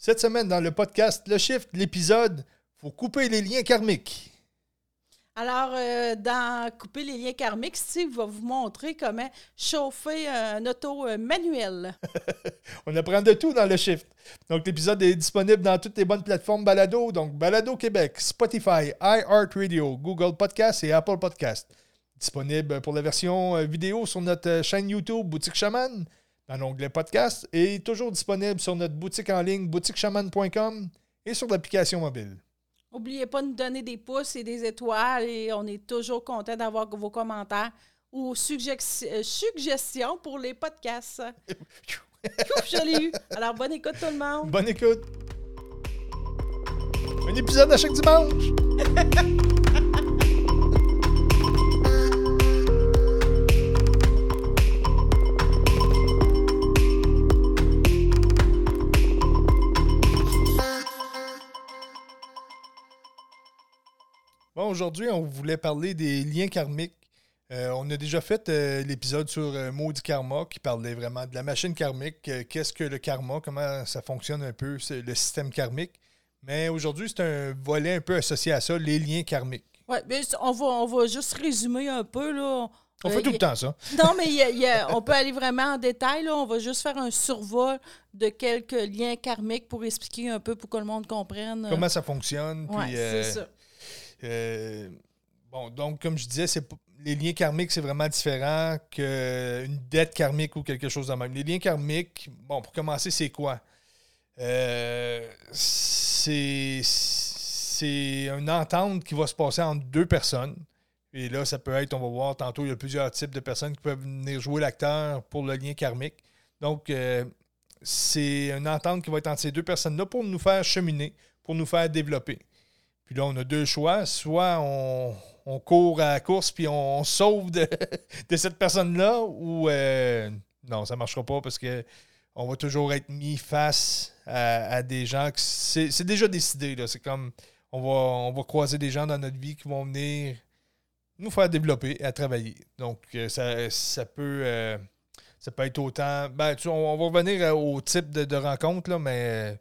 Cette semaine, dans le podcast Le Shift, l'épisode Faut couper les liens karmiques. Alors, euh, dans Couper les liens karmiques, Steve va vous montrer comment chauffer un auto euh, manuel. On apprend de tout dans le Shift. Donc, l'épisode est disponible dans toutes les bonnes plateformes Balado, donc Balado Québec, Spotify, iHeartRadio, Google Podcast et Apple Podcast. Disponible pour la version euh, vidéo sur notre chaîne YouTube Boutique Chaman, dans l'onglet podcast, et toujours disponible sur notre boutique en ligne boutiquechaman.com et sur l'application mobile. N'oubliez pas de nous donner des pouces et des étoiles et on est toujours content d'avoir vos commentaires ou suggestions suggestions pour les podcasts. Je l'ai eu. Alors, bonne écoute tout le monde. Bonne écoute. Un épisode à chaque dimanche. Bon, aujourd'hui, on voulait parler des liens karmiques. Euh, on a déjà fait euh, l'épisode sur euh, Maudit Karma qui parlait vraiment de la machine karmique. euh, Qu'est-ce que le karma, comment ça fonctionne un peu, le système karmique. Mais aujourd'hui, c'est un volet un peu associé à ça, les liens karmiques. Mais on va, on va juste résumer un peu. Là. On fait tout le temps ça. Non, mais il y a- il y a- on peut aller vraiment en détail. Là. On va juste faire un survol de quelques liens karmiques pour expliquer un peu pour que le monde comprenne. Comment ça fonctionne. Euh, c'est ça. Euh, bon, donc, comme je disais, les liens karmiques, c'est vraiment différent qu'une dette karmique ou quelque chose de même. Les liens karmiques, bon, pour commencer, c'est quoi? Euh, c'est une entente qui va se passer entre deux personnes. Et là, ça peut être, on va voir tantôt, il y a plusieurs types de personnes qui peuvent venir jouer l'acteur pour le lien karmique. Donc, euh, c'est une entente qui va être entre ces deux personnes-là pour nous faire cheminer, pour nous faire développer. Puis là, on a deux choix. Soit on, on court à la course puis on, sauve de, cette personne-là, ou euh, non, ça ne marchera pas parce que on va toujours être mis face à, des gens. C'est déjà décidé. C'est comme on va, on va croiser des gens dans notre vie qui vont venir nous faire développer et à travailler. Donc, euh, ça, ça peut. euh, ça peut être autant. Ben, tu- on, va revenir au type de, rencontre, là, mais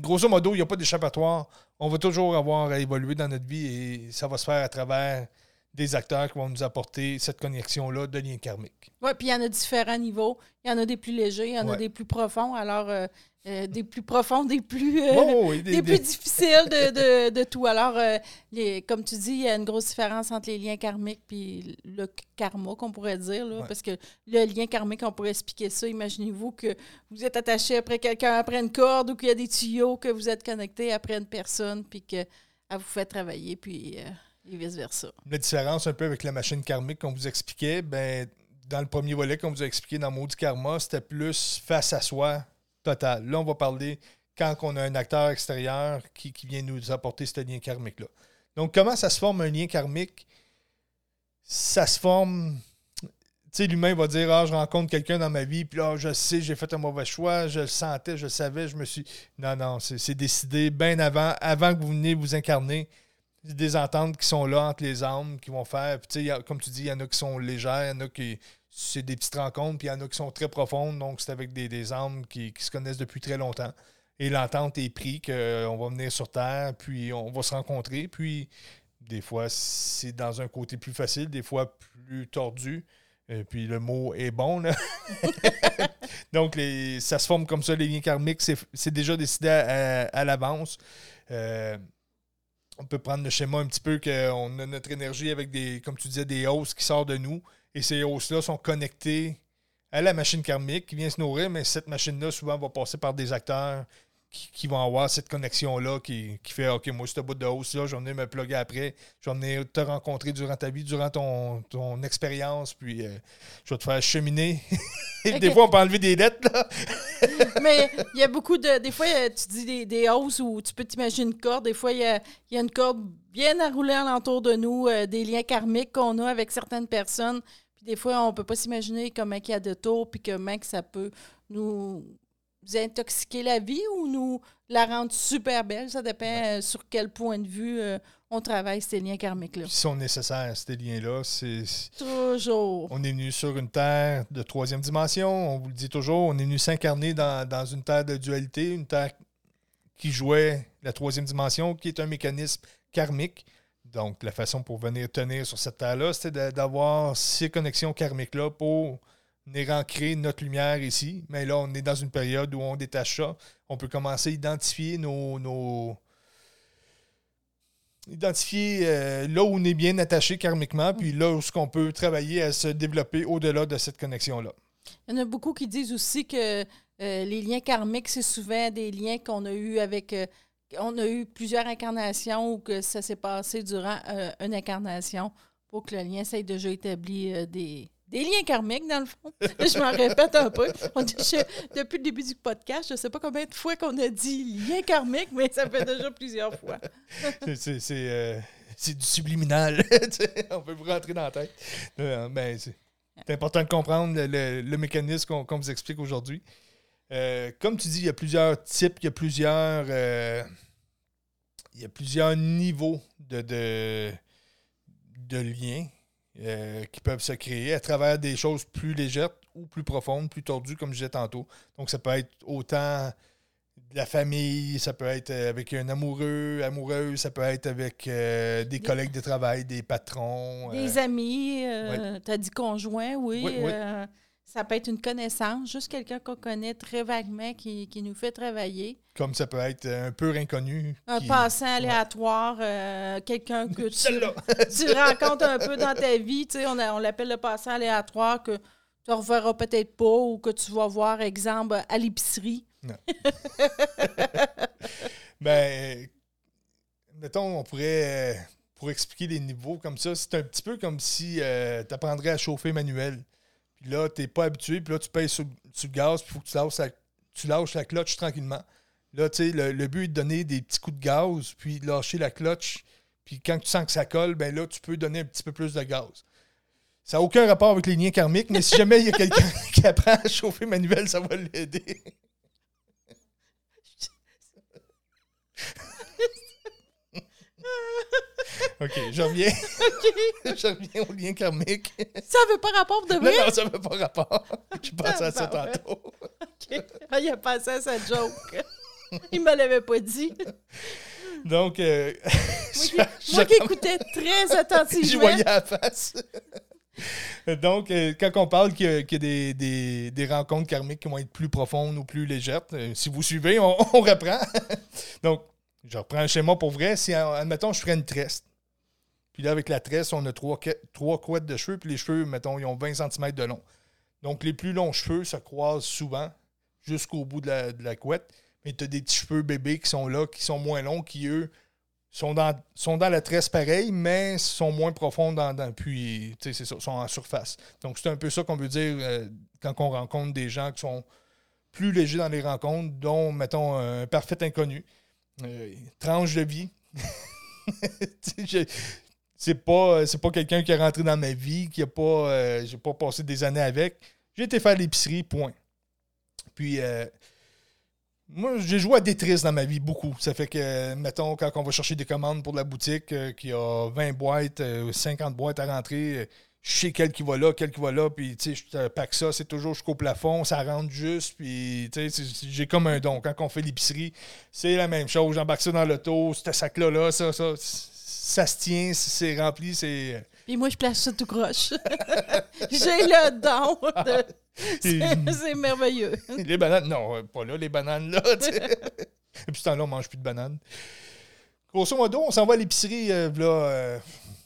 grosso modo, il n'y a pas d'échappatoire. On va toujours avoir à évoluer dans notre vie et ça va se faire à travers des acteurs qui vont nous apporter cette connexion-là de liens karmiques. Oui, puis il y en a différents niveaux. Il y en a des plus légers, il y en Ouais. a des plus profonds. Alors, euh, euh, des plus profonds, des plus, euh, Oh, oui, des, plus difficiles de, de- de tout. Alors, euh, les, comme tu dis, il y a une grosse différence entre les liens karmiques et le karma, qu'on pourrait dire. là, Ouais. Parce que le lien karmique, on pourrait expliquer ça. Imaginez-vous que vous êtes attaché après quelqu'un, après une corde, ou qu'il y a des tuyaux, que vous êtes connecté après une personne, puis qu'elle vous fait travailler, puis et vice-versa. La différence un peu avec la machine karmique qu'on vous expliquait, ben, dans le premier volet qu'on vous a expliqué dans Maudit Karma, c'était plus face à soi total. Là, on va parler quand on a un acteur extérieur qui, qui vient nous apporter ce lien karmique-là. Donc, comment ça se forme un lien karmique? Ça se forme. Tu sais, l'humain va dire Ah, je rencontre quelqu'un dans ma vie, puis là, je sais, j'ai fait un mauvais choix, je le sentais, je le savais, je me suis. Non, non, c'est décidé bien avant, avant que vous venez vous incarner des ententes qui sont là entre les âmes qui vont faire. Tu sais, comme tu dis, il y en a qui sont légères, il y en a qui. C'est des petites rencontres, puis il y en a qui sont très profondes, donc c'est avec des, des âmes qui, qui se connaissent depuis très longtemps. Et l'entente est prise qu'on va venir sur Terre, puis on va se rencontrer, puis des fois c'est dans un côté plus facile, des fois plus tordu. Et puis le mot est bon, là. Donc, ça se forme comme ça, les liens karmiques, c'est déjà décidé à, à- à l'avance. Euh, on peut prendre le schéma un petit peu qu'on a notre énergie avec des, comme tu disais, des hausses qui sortent de nous. Et ces hausses-là sont connectées à la machine karmique qui vient se nourrir, mais cette machine-là, souvent, va passer par des acteurs qui, qui vont avoir cette connexion-là qui, qui fait OK, moi, ce bout de hausse-là, je vais venir me plugger après. Je vais venir te rencontrer durant ta vie, durant ton, ton expérience, puis euh, je vais te faire cheminer. Et Des fois, on peut enlever des lettres, là. Mais il y a beaucoup de. Des fois, tu dis des, des hausses où tu peux t'imaginer une corde. Des fois, il y a, il y a une corde bien enroulée alentour de nous, euh, des liens karmiques qu'on a avec certaines personnes. Puis des fois, on peut pas s'imaginer comment il y a de tours, puis comment que ça peut nous intoxiquer la vie ou nous la rendre super belle. Ça dépend euh, sur quel point de vue euh, on travaille ces liens karmiques-là. Ils sont nécessaires, ces liens-là. C'est, toujours. On est venu sur une terre de troisième dimension. On vous le dit toujours. On est venu s'incarner dans, dans une terre de dualité, une terre qui jouait la troisième dimension, qui est un mécanisme karmique. Donc, la façon pour venir tenir sur cette terre-là, c'était d'avoir ces connexions karmiques-là pour venir ancrer notre lumière ici. Mais là, on est dans une période où on détache ça. On peut commencer à identifier nos. identifier euh, là où on est bien attaché karmiquement, puis là où ce qu'on peut travailler à se développer au-delà de cette connexion-là. Il y en a beaucoup qui disent aussi que euh, les liens karmiques, c'est souvent des liens qu'on a eus avec. Euh, on a eu plusieurs incarnations ou que ça s'est passé durant une incarnation pour que le lien s'ait déjà établi des, des liens karmiques, dans le fond. je m'en répète un peu. depuis le début du podcast, je ne sais pas combien de fois qu'on a dit lien karmique, mais ça fait déjà plusieurs fois. Euh, c'est du subliminal. on peut vous rentrer dans la tête. Euh, c'est important de comprendre le, mécanisme qu'on vous explique aujourd'hui. Euh, comme tu dis, il y a plusieurs types, il y a plusieurs, il y a plusieurs niveaux de, de, de liens euh, qui peuvent se créer à travers des choses plus légères ou plus profondes, plus tordues, comme je disais tantôt. Donc, ça peut être autant de la famille, ça peut être avec un amoureux, amoureuse, ça peut être avec euh, des collègues de travail, des patrons. Des euh, amis, tu as dit conjoint, oui. oui, oui. Ça peut être une connaissance, juste quelqu'un qu'on connaît très vaguement qui, nous fait travailler. Comme ça peut être un peu inconnu. Un passant aléatoire, euh, quelqu'un que tu, tu, rencontres un peu dans ta vie. Tu sais, on, on l'appelle le passant aléatoire que tu ne reverras peut-être pas ou que tu vas voir, exemple, à l'épicerie. Non. ben, mettons, on pourrait, pour expliquer les niveaux comme ça, c'est un petit peu comme si euh, tu apprendrais à chauffer manuel. Puis là, tu n'es pas habitué, puis là, tu payes sur, le gaz, puis faut que tu lâches, la, tu lâches la clutch tranquillement. Là, tu sais, le, but est de donner des petits coups de gaz, puis lâcher la clutch. Puis quand tu sens que ça colle, ben là, tu peux donner un petit peu plus de gaz. Ça n'a aucun rapport avec les liens karmiques, mais si jamais il y a quelqu'un qui apprend à chauffer manuel, ça va l'aider. OK, je reviens. je reviens au lien karmique. Ça veut pas rapport de vrai? Non, non, ça veut pas rapport. Je pensais à ça tantôt. OK. Ah, il a pensé à sa joke. Il me l'avait pas dit. Donc, euh, moi, qui, écoutais très attentivement. Je voyais la face. Donc, euh, quand on parle qu'il y a, des, des, des, rencontres karmiques qui vont être plus profondes ou plus légères, euh, si vous suivez, on, on reprend. Donc, je reprends un schéma pour vrai. Si, admettons, je ferais une tresse. Puis là, avec la tresse, on a trois, trois couettes de cheveux. Puis les cheveux, mettons, ils ont 20 cm de long. Donc, les plus longs cheveux se croisent souvent jusqu'au bout de la, couette. Mais tu as des petits cheveux bébés qui sont là, qui sont moins longs, qui, eux, sont dans, sont dans la tresse pareil, mais sont moins profonds dans, dans puis, c'est ça, sont en surface. Donc, c'est un peu ça qu'on veut dire euh, quand on rencontre des gens qui sont plus légers dans les rencontres, dont, mettons, un parfait inconnu. Euh, tranche de vie. c'est pas, c'est pas quelqu'un qui est rentré dans ma vie, qui a pas. Euh, j'ai pas passé des années avec. J'ai été faire l'épicerie, point. Puis euh, moi, j'ai joué à Tetris dans ma vie beaucoup. Ça fait que, mettons, quand on va chercher des commandes pour la boutique, qui a 20 boîtes, 50 boîtes à rentrer, je sais quel qui va là, quel qui va là, puis tu sais, je pack ça, c'est toujours jusqu'au plafond, ça rentre juste, puis tu sais, j'ai comme un don. Quand on fait l'épicerie, c'est la même chose. J'embarque ça dans l'auto, ce sac-là, là, ça, ça, ça se tient, c'est rempli, c'est. Puis moi, je place ça tout croche. j'ai le don. C'est merveilleux. Les bananes, non, pas là, les bananes là. Et puis, ce temps-là, on mange plus de bananes. Grosso modo, on s'en va à l'épicerie, euh, là, euh,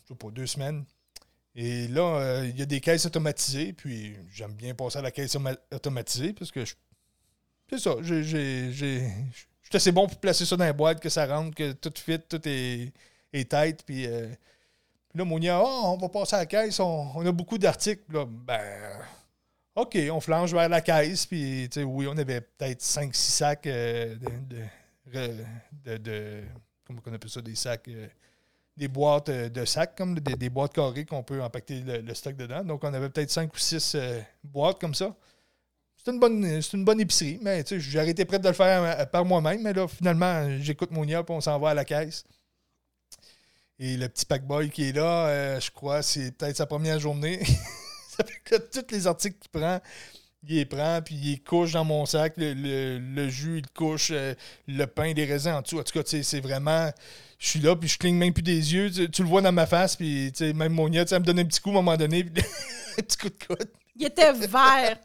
je sais pas, deux semaines. Et là, euh, il y a des caisses automatisées, puis j'aime bien passer à la caisse automatisée parce que c'est ça, j'ai, j'ai, je suis assez bon pour placer ça dans la boîte, que ça rentre, que tout fit, tout est, est tête. Puis, euh, là, Mounia, oh, on va passer à la caisse, on, a beaucoup d'articles. Ben, OK, on flanche vers la caisse, puis oui, on avait peut-être 5-6 sacs euh, de, de, Comment on appelle ça, des sacs des boîtes euh, de sacs, comme des, boîtes carrées qu'on peut impacter le, stock dedans. Donc, on avait peut-être cinq ou six euh, boîtes comme ça. c'est une, bonne, c'est une bonne épicerie, mais j'ai arrêté prêt de le faire euh, par moi-même. Mais là, finalement, j'écoute Monia, puis on s'en va à la caisse. Et le petit packboy qui est là, euh, je crois, c'est peut-être sa première journée. ça fait que tous les articles qu'il prend, il les prend, puis il les couche dans mon sac. Le, jus, il couche, euh, le pain, les raisins en dessous. En tout cas, c'est vraiment. Je suis là, puis je cligne même plus des yeux. Tu, le vois dans ma face, puis même Monia, ça me donne un petit coup à un moment donné, un petit coup de coude. Il était vert.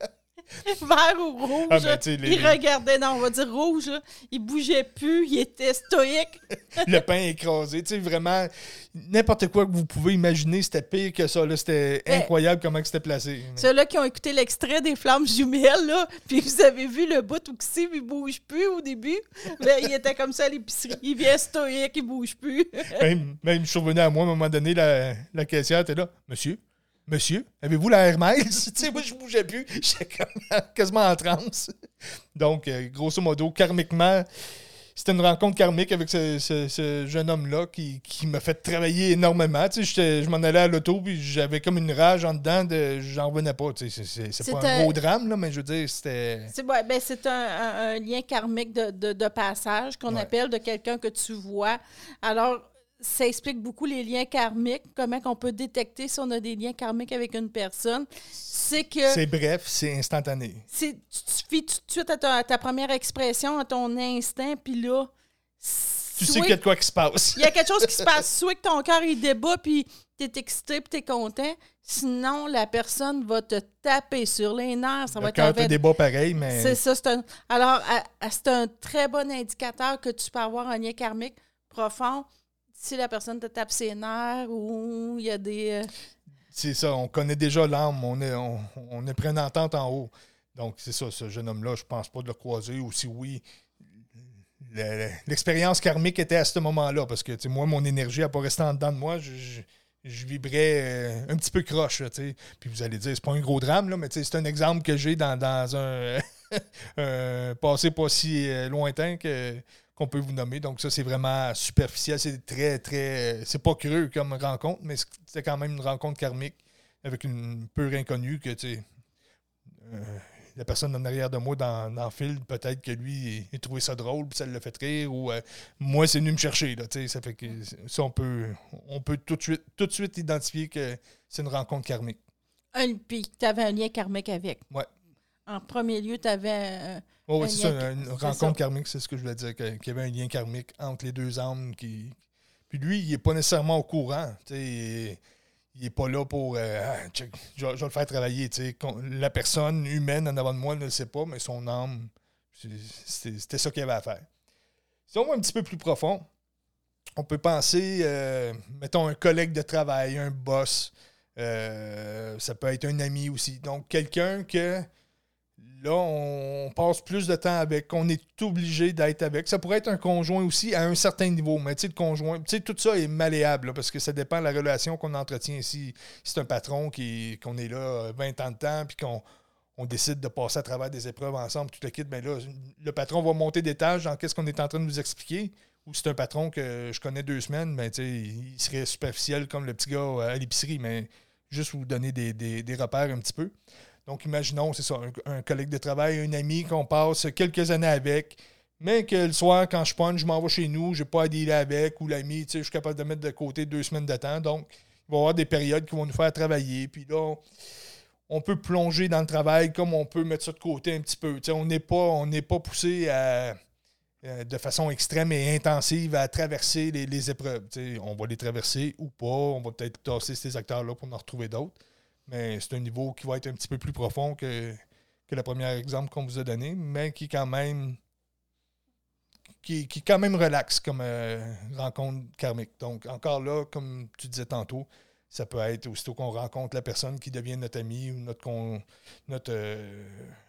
Vert ou rouge. Ah, ben, il regardait, non, on va dire rouge. Il bougeait plus, il était stoïque. le pain écrasé. Tu sais, vraiment, n'importe quoi que vous pouvez imaginer, c'était pire que ça. C'était incroyable comment c'était placé. Ceux-là qui ont écouté l'extrait des flammes jumelles, là, puis vous avez vu le bout où Steve, il bouge plus au début. Ben, il était comme ça à l'épicerie. Il vient stoïque, il bouge plus. même, même, je suis revenu à moi, à un moment donné, la, la caissière était là. Monsieur, Monsieur, avez-vous la Hermès? tu sais, moi, je bougeais plus. J'étais quasiment en transe. Donc, euh, grosso modo, karmiquement, c'était une rencontre karmique avec ce, jeune homme-là qui, m'a fait travailler énormément. Tu sais, je m'en allais à l'auto, puis j'avais comme une rage en dedans, de, j'en revenais pas. Tu sais, c'est, pas un gros drame, là, mais je veux dire, c'était... C'est, ben, un, lien karmique de, passage qu'on appelle de quelqu'un que tu vois. Alors, ça explique beaucoup les liens karmiques, comment on peut détecter si on a des liens karmiques avec une personne. C'est que. C'est bref, c'est instantané. Tu suffis tout de suite à ta, première expression, à ton instinct, puis là. Tu sais qu'il y a de quoi qui se passe. Il y a quelque chose qui se passe. Soit que ton cœur il débat, puis t'es excité, puis t'es content. Sinon, la personne va te taper sur les nerfs. Ça le va cœur te débat pareil, mais. C'est ça. Un... Alors, c'est un très bon indicateur que tu peux avoir un lien karmique profond si la personne te tape ses nerfs ou il y a des. Euh, c'est ça, on connaît déjà l'âme, on est, on, est prêt entente en haut. Donc, c'est ça, ce jeune homme-là, je pense pas de le croiser, ou si oui, l'expérience karmique était à ce moment-là, parce que moi, mon énergie n'a pas resté en dedans de moi, je, vibrais euh, un petit peu croche. Puis vous allez dire, c'est pas un gros drame, là, mais c'est un exemple que j'ai dans, un, un, passé pas si euh, lointain que qu'on peut vous nommer. Donc, ça, c'est vraiment superficiel. C'est très, très. C'est pas creux comme rencontre, mais c'est quand même une rencontre karmique avec une pure inconnue que, tu sais. Euh, la personne en arrière de moi dans, dans le fil, peut-être que lui, il, trouvé ça drôle, puis ça le fait rire, ou euh, moi, c'est venu me chercher. Là, ça fait que ça, on peut, on peut tout, de suite, tout de suite identifier que c'est une rencontre karmique. Un, puis tu avais un lien karmique avec. Ouais. En premier lieu, tu avais oui, c'est ça, une rencontre karmique, c'est ce que je voulais dire, qu'il y avait un lien karmique entre les deux âmes. Qui... Puis lui, il n'est pas nécessairement au courant. Il n'est pas là pour. Euh, ah, je, vais, le faire travailler. La personne humaine en avant de moi ne le sait pas, mais son âme, c'était ça qu'il avait à faire. Si on va un petit peu plus profond, on peut penser, euh, mettons, un collègue de travail, un boss. Euh, ça peut être un ami aussi. Donc, quelqu'un que Là, on passe plus de temps avec, on est obligé d'être avec. Ça pourrait être un conjoint aussi à un certain niveau, mais tu sais, le conjoint, tu sais, tout ça est malléable parce que ça dépend de la relation qu'on entretient ici. Si c'est un patron qui, qu'on est là 20 euh, ans de temps puis qu'on on décide de passer à travers des épreuves ensemble, tout le kit, bien là, le patron va monter d'étage dans qu'est-ce qu'on est en train de nous expliquer. Ou c'est un patron que je connais deux semaines, mais tu sais, il serait superficiel comme le petit gars à l'épicerie, mais juste vous donner des, des repères un petit peu. Donc, imaginons, c'est ça, un, collègue de travail, un ami qu'on passe quelques années avec, mais que le soir, quand je punch, je m'en vais chez nous, je n'ai pas à dealer avec, ou l'ami, tu sais, je suis capable de mettre de côté deux semaines de temps. Donc, il va y avoir des périodes qui vont nous faire travailler. Puis là, on peut plonger dans le travail comme on peut mettre ça de côté un petit peu. Tu sais, on n'est pas, pas poussé à, euh, de façon extrême et intensive à traverser les, les épreuves. Tu sais, on va les traverser ou pas. On va peut-être tasser ces acteurs-là pour en retrouver d'autres. Mais c'est un niveau qui va être un petit peu plus profond que, que le premier exemple qu'on vous a donné, mais qui quand même qui, qui quand même relaxe comme euh, rencontre karmique. Donc, encore là, comme tu disais tantôt, ça peut être aussitôt qu'on rencontre la personne qui devient notre ami ou notre, notre euh,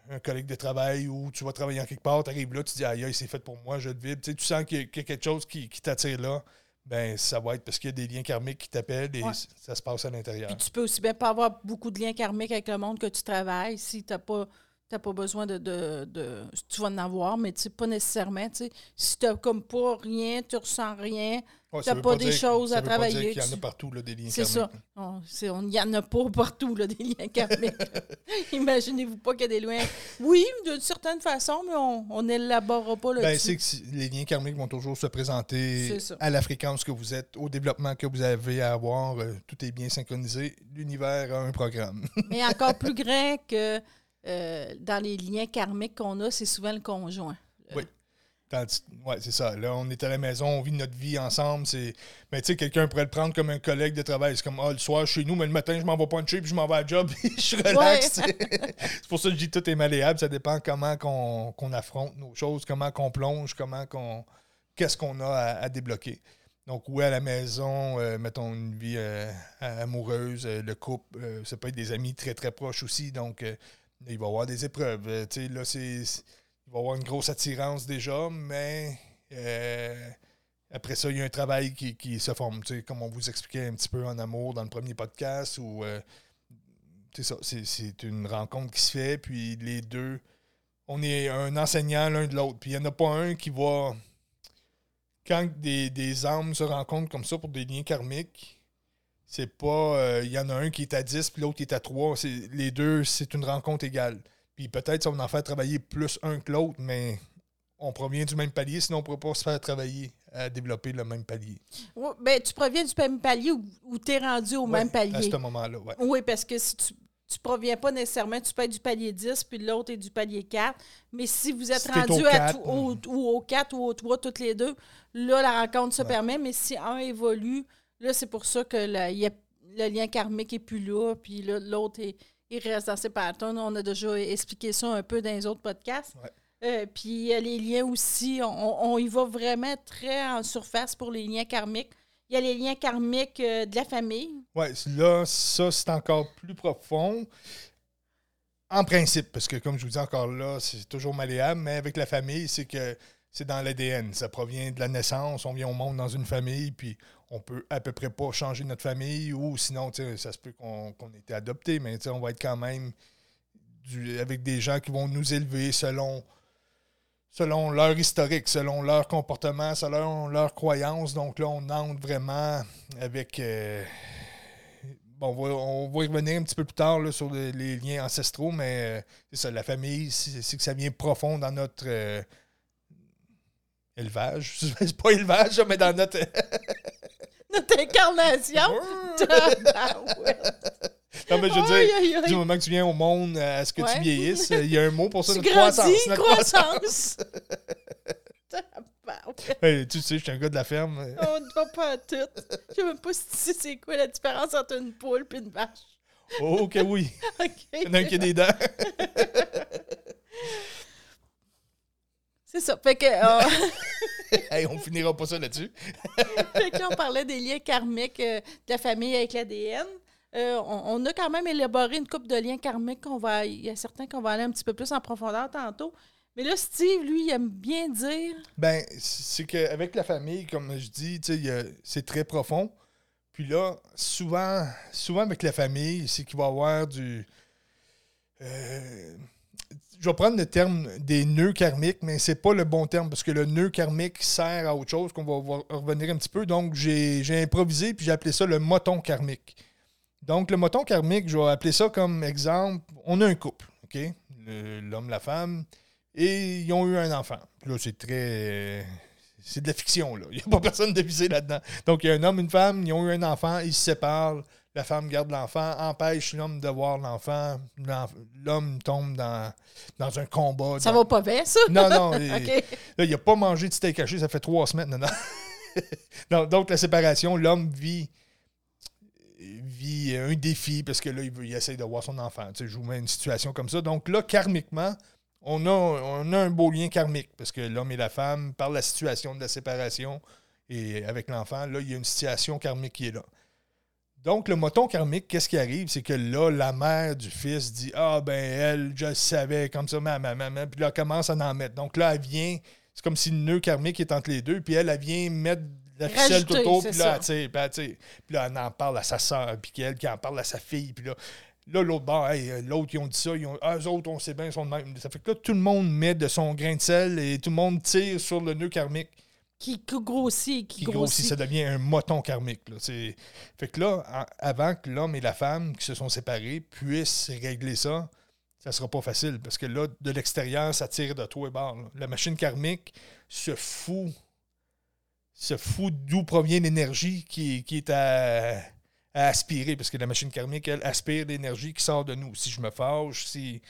un collègue de travail ou tu vas travailler en quelque part, tu arrives là, tu dis aïe, c'est fait pour moi, je te vibre. Tu, sais, tu sens qu'il y, a quelque chose qui, qui t'attire là ben ça va être parce qu'il y a des liens karmiques qui t'appellent et ça se passe à l'intérieur. Puis tu peux aussi bien pas avoir beaucoup de liens karmiques avec le monde que tu travailles si tu n'as pas tu n'as pas besoin de, de, de- Tu vas en avoir, mais tu pas nécessairement. tu sais. Si tu n'as comme pas rien, tu ressens rien, Ouais, T'as ça veut pas des choses ça à veut pas dire travailler qu'il y en a partout, là, des liens c'est ça. karmiques. On- Il n'y en a pas partout, là, des liens karmiques. Imaginez-vous pas qu'il y a des liens. Oui, d'une certaine façon, mais on n'élaborera pas Ben, là-dessus. c'est que les liens karmiques vont toujours se présenter à la fréquence que vous êtes, au développement que vous avez à avoir. euh, tout est bien synchronisé. L'univers a un programme. Mais encore plus grand que euh, dans les liens karmiques qu'on a, c'est souvent le conjoint. Oui. Ouais, c'est ça. Là, on est à la maison, on vit notre vie ensemble. C'est... Mais tu sais, quelqu'un pourrait le prendre comme un collègue de travail. C'est comme, ah, le soir, chez nous, mais le matin, je m'en vais puncher, puis je m'en vais à la job, puis je relaxe. tu sais. c'est pour ça que je dis tout est malléable. Ça dépend comment qu'on, qu'on affronte nos choses, comment qu'on plonge, comment qu'on. Qu'est-ce qu'on a à, à débloquer. Donc, oui, à la maison, euh, mettons une vie euh, amoureuse, euh, le couple, ça peut être des amis très, très proches aussi. Donc, il va y avoir des épreuves. Euh, il va y avoir une grosse attirance déjà, mais euh, après ça, il y a un travail qui, qui se forme. Comme on vous expliquait un petit peu en amour dans le premier podcast, où euh, c'est une rencontre qui se fait, puis les deux, on est un enseignant l'un de l'autre. Puis il n'y en a pas un qui va. Quand des, des âmes se rencontrent comme ça pour des liens karmiques, c'est pas. euh, Il y en a un qui est à 10, puis l'autre qui est à 3. C'est, les deux, c'est une rencontre égale. Puis peut-être ça va en faire travailler plus un que l'autre, mais on provient du même palier, sinon on ne pourrait pas se faire travailler à développer le même palier. Ouais, ben, tu proviens du même palier ou, tu es rendu au Ouais, même À palier. ce moment-là, ouais. Oui, parce que si tu ne proviens pas nécessairement, tu peux être du palier 10, puis l'autre est du palier 4. Mais si vous êtes Si t'es rendu au à quatre, tout- au, ou au 4 ou au 3, toutes les deux, là, la rencontre se Ouais. permet. Mais si un évolue, là, c'est pour ça que la- il y a- le lien karmique n'est plus là, puis là, l'autre, est- il reste dans ses patterns. On a déjà expliqué ça un peu dans les autres podcasts. Ouais. Euh, puis les liens aussi, on, on y va vraiment très en surface pour les liens karmiques. Il y a les liens karmiques euh, de la famille. Ouais, là, ça, c'est encore plus profond. En principe, parce que comme je vous dis encore là, c'est toujours malléable, mais avec la famille, c'est que c'est dans l'ADN. Ça provient de la naissance. On vient au monde dans une famille, puis on peut à peu près pas changer notre famille, ou sinon, ça se peut qu'on qu'on ait été adopté, mais on va être quand même avec des gens qui vont nous élever selon, selon leur historique, selon leur comportement, selon leurs croyances. Donc là, on entre vraiment avec. euh, bon, on va, on va y revenir un petit peu plus tard sur les, liens ancestraux, mais euh, c'est ça, la famille, c'est que ça vient profond dans notre euh, élevage. C'est pas élevage, mais dans notre. Notre incarnation. Tabarouette. non, mais je veux dire, aïe, aïe. du moment que tu viens au monde à ce que Ouais. tu vieillisses, il y a un mot pour ça, Tu notre grandis, croissance. Notre croissance. Hey, tu sais, je suis un gars de la ferme. On ne va pas à tout. Je sais même pas si tu sais c'est quoi la différence entre une poule et une vache. Oh, que oui. Il y en a un qui a des dents. C'est ça. Fait que, euh, hey, on finira pas ça là-dessus. fait que là, on parlait des liens karmiques euh, de la famille avec l'ADN. Euh, on, on a quand même élaboré une coupe de liens karmiques qu'on va. Il y a certains qu'on va aller un petit peu plus en profondeur tantôt. Mais là, Steve, lui, il aime bien dire. Ben, c'est qu'avec la famille, comme je dis, c'est très profond. Puis là, souvent, souvent avec la famille, c'est qu'il va y avoir du. euh, je vais prendre le terme des nœuds karmiques, mais c'est pas le bon terme parce que le nœud karmique sert à autre chose qu'on va revenir un petit peu. Donc, j'ai improvisé puis j'ai appelé ça le moton karmique. Donc, le moton karmique, je vais appeler ça comme exemple. On a un couple, OK? L'homme, la femme, et ils ont eu un enfant. Puis là, c'est très. C'est de la fiction, là. Il n'y a pas personne de visé là-dedans. Donc, il y a un homme, une femme, ils ont eu un enfant, ils se séparent. La femme garde l'enfant, empêche l'homme de voir l'enfant. L'enf- L'homme tombe dans, dans un combat. Ça dans- va pas bien, ça? Non, non. Là, il n'a pas mangé de steak haché, ça fait trois semaines. Non, non. Non, donc, la séparation, l'homme vit, vit un défi parce que là, il, veut, il essaie de voir son enfant. Tu sais, je vous mets une situation comme ça. Donc là, karmiquement, on a, on a un beau lien karmique parce que l'homme et la femme, par la situation de la séparation et avec l'enfant, là, il y a une situation karmique qui est là. Donc, le moton karmique, qu'est-ce qui arrive? C'est que là, la mère du fils dit Ah, ben, elle, je le savais, comme ça, maman, maman. Puis là, elle commence à en mettre. Donc là, elle vient, c'est comme si le nœud karmique est entre les deux. Puis elle, elle vient mettre la ficelle tout autour. Puis là, tu sais, puis elle, puis là, elle en parle à sa soeur, puis qu'elle qui en parle à sa fille. Puis là, Là, l'autre bord, hey, l'autre, ils ont dit ça, ils ont, ah, eux autres, on sait bien, ils sont de même. Ça fait que là, tout le monde met de son grain de sel et tout le monde tire sur le nœud karmique. Qui grossit, qui, Qui grossit, ça devient un moton karmique. Là. Fait que là, avant que l'homme et la femme qui se sont séparés puissent régler ça, ça sera pas facile parce que là, de l'extérieur, ça tire de toi et là. La machine karmique se fout, se fout d'où provient l'énergie qui, qui est à, à aspirer parce que la machine karmique, elle, aspire l'énergie qui sort de nous. Si je me fâche, si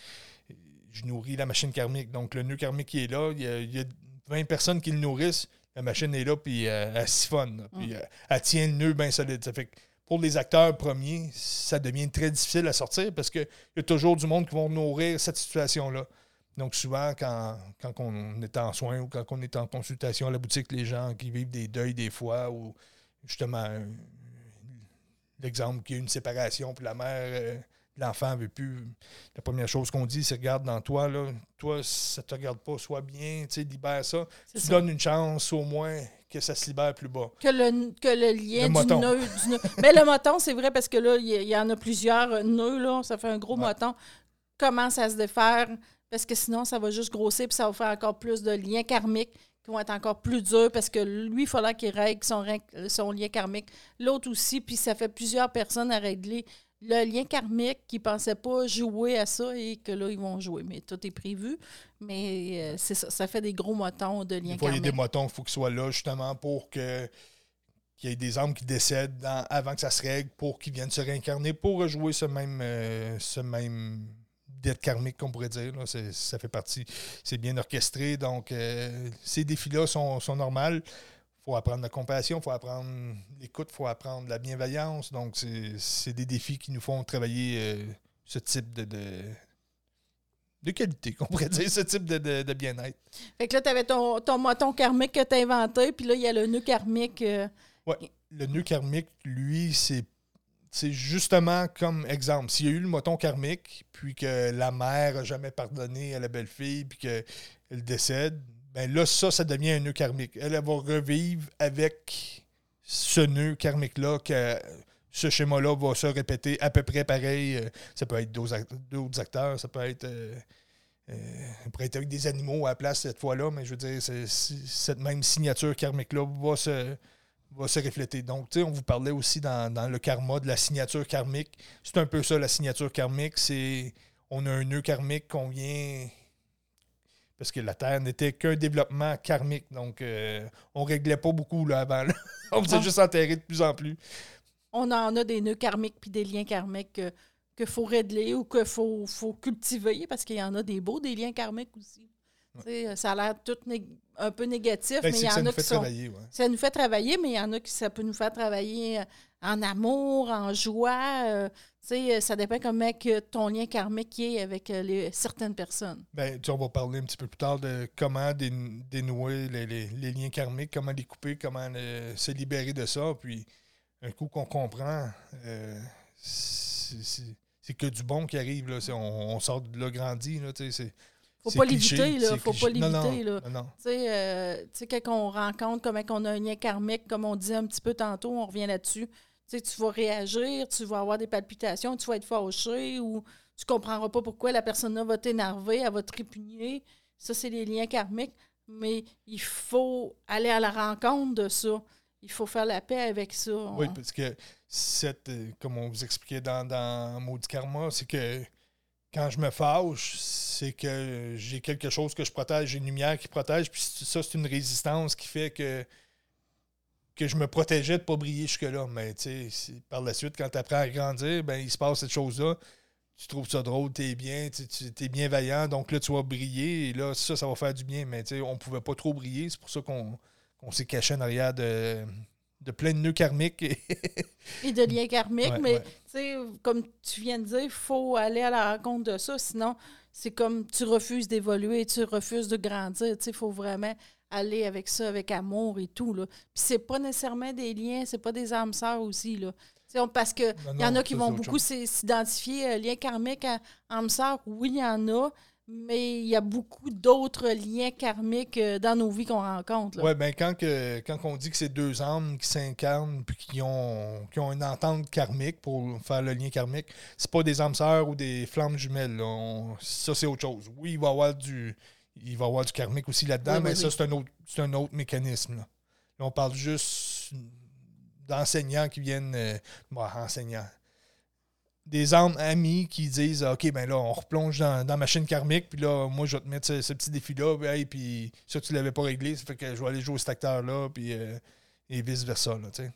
je nourris la machine karmique, donc le nœud karmique qui est là, il y a, il y a 20 personnes qui le nourrissent, la machine est là, puis euh, elle siphonne, puis Mm. euh, elle tient le nœud bien solide. Ça fait que pour les acteurs premiers, ça devient très difficile à sortir parce qu'il y a toujours du monde qui vont nourrir cette situation-là. Donc souvent, quand, quand on est en soins ou quand on est en consultation à la boutique, les gens qui vivent des deuils des fois, ou justement, euh, l'exemple qu'il y a une séparation, puis la mère, l'enfant veut plus. La première chose qu'on dit, c'est regarde dans toi, là, toi, ça ne te regarde pas, sois bien, tu sais, libère ça. Tu ça. donnes une chance au moins que ça se libère plus bas. Que le, que le lien Le du moton. nœud. Du nœud. Mais le moton, c'est vrai parce que là, il y, en a plusieurs nœuds, là. Ça fait un gros Ouais. moton. Commence à se défaire? Parce que sinon, ça va juste grossir puis ça va faire encore plus de liens karmiques qui vont être encore plus durs parce que lui, il faudra qu'il règle son, règle- son lien karmique. L'autre aussi, puis ça fait plusieurs personnes à régler le lien karmique qui ne pensaient pas jouer à ça et que là, ils vont jouer. Mais tout est prévu. Mais euh, c'est ça, ça fait des gros motons de Des fois, il y a karmiques. des motons, il faut qu'ils soient là justement pour que qu'il y ait des âmes qui décèdent dans- avant que ça se règle pour qu'ils viennent se réincarner pour rejouer ce même, euh, ce même dette karmique qu'on pourrait dire. là. Ça fait partie. C'est bien orchestré. Donc, euh, ces défis-là sont, sont normaux. Il faut apprendre la compassion, il faut apprendre l'écoute, il faut apprendre la bienveillance. Donc, c'est des défis qui nous font travailler euh, ce type de, de, de qualité, qu'on pourrait dire, ce type de, de- de bien-être. Fait que là, tu avais ton, ton moton karmique que tu as inventé, puis là, il y a le nœud karmique. euh, le nœud karmique, lui, c'est c'est justement comme exemple. S'il y a eu le moton karmique, puis que la mère n'a jamais pardonné à la belle-fille, puis qu'elle décède, ben là, ça, ça devient un nœud karmique. Elle, va revivre avec ce nœud karmique-là, que ce schéma-là va se répéter à peu près pareil. Euh, Ça peut être d'autres act- d'autres acteurs, ça peut être. euh, euh, être avec des animaux à la place cette fois-là, mais je veux dire, cette même signature karmique-là va se, va se refléter. Donc, tu sais, on vous parlait aussi dans, dans le karma de la signature karmique. C'est un peu ça, la signature karmique. C'est on a un nœud karmique qu'on vient. Parce que la Terre n'était qu'un développement karmique. Donc, euh, on réglait pas beaucoup là, avant. là. on faisait Ah. juste enterrer de plus en plus. on en a des nœuds karmiques puis des liens karmiques que qu'il faut régler ou qu'il faut, faut cultiver, parce qu'il y en a des beaux, des liens karmiques aussi. Ça a l'air tout un peu négatif, Ben, mais il y que ça en nous a fait qui sont... travailler. ouais. Ça nous fait travailler, mais il y en a qui ça peut nous faire travailler euh, en amour, en joie. euh, sais, ça dépend comment que ton lien karmique est avec euh, les, certaines personnes. Ben, tu on va parler un petit peu plus tard de comment dé- dénouer les, les- les liens karmiques, comment les couper, comment euh, se libérer de ça. Puis, un coup qu'on comprend, euh, c'est que du bon qui arrive. Là. On, on sort de là grandi. Là, c'est- Faut pas l'éviter, là. Faut cliché. pas l'éviter, là. sais, euh, tu sais, quand on rencontre comment on a un lien karmique, comme on disait un petit peu tantôt, on revient là-dessus. Tu sais, tu vas réagir, tu vas avoir des palpitations, tu vas être fâché ou tu comprendras pas pourquoi la personne-là va t'énerver, elle va te répugner. Ça, c'est les liens karmiques. Mais il faut aller à la rencontre de ça. Il faut faire la paix avec ça. Oui, On- parce que cette, euh, comme on vous expliquait dans, dans Maudit Karma, c'est que quand je me fâche, c'est que j'ai quelque chose que je protège, j'ai une lumière qui protège, puis ça, c'est une résistance qui fait que, que je me protégeais de ne pas briller jusque-là. Mais tu sais, par la suite, quand tu apprends à grandir, ben, il se passe cette chose-là. Tu trouves ça drôle, tu es bien, tu es bienveillant, donc là, tu vas briller, et là, ça, ça va faire du bien. Mais tu sais, on ne pouvait pas trop briller, c'est pour ça qu'on s'est caché en arrière de, de plein de nœuds karmiques. et de liens karmiques, Ouais, mais ouais. tu sais, comme tu viens de dire, il faut aller à la rencontre de ça, sinon c'est comme tu refuses d'évoluer, tu refuses de grandir, tu sais, il faut vraiment aller avec ça, avec amour et tout, là. Puis c'est pas nécessairement des liens, c'est pas des âmes sœurs aussi, là. On- parce que Non, il y en a qui vont beaucoup s'identifier euh, lien karmique à âme sœur, oui, il y en a, mais il y a beaucoup d'autres liens karmiques euh, dans nos vies qu'on rencontre. là. Ouais, ben quand, que, quand on dit que c'est deux âmes qui s'incarnent puis qui ont, qui ont une entente karmique pour faire le lien karmique, c'est pas des âmes sœurs ou des flammes jumelles. là. On- ça, c'est autre chose. Oui, il va y avoir du, il va y avoir du karmique aussi là-dedans, Oui, mais oui, ça, oui. c'est un, autre, un autre mécanisme. Là. Là, on parle juste d'enseignants qui viennent. euh, bon, enseignants. Des âmes amis qui disent OK, ben là, on replonge dans, dans ma chaîne karmique, puis là, moi, je vais te mettre ce, ce petit défi-là, hey, puis ça, tu l'avais pas réglé, ça fait que je vais aller jouer cet acteur-là, puis euh, et vice-versa, tu sais.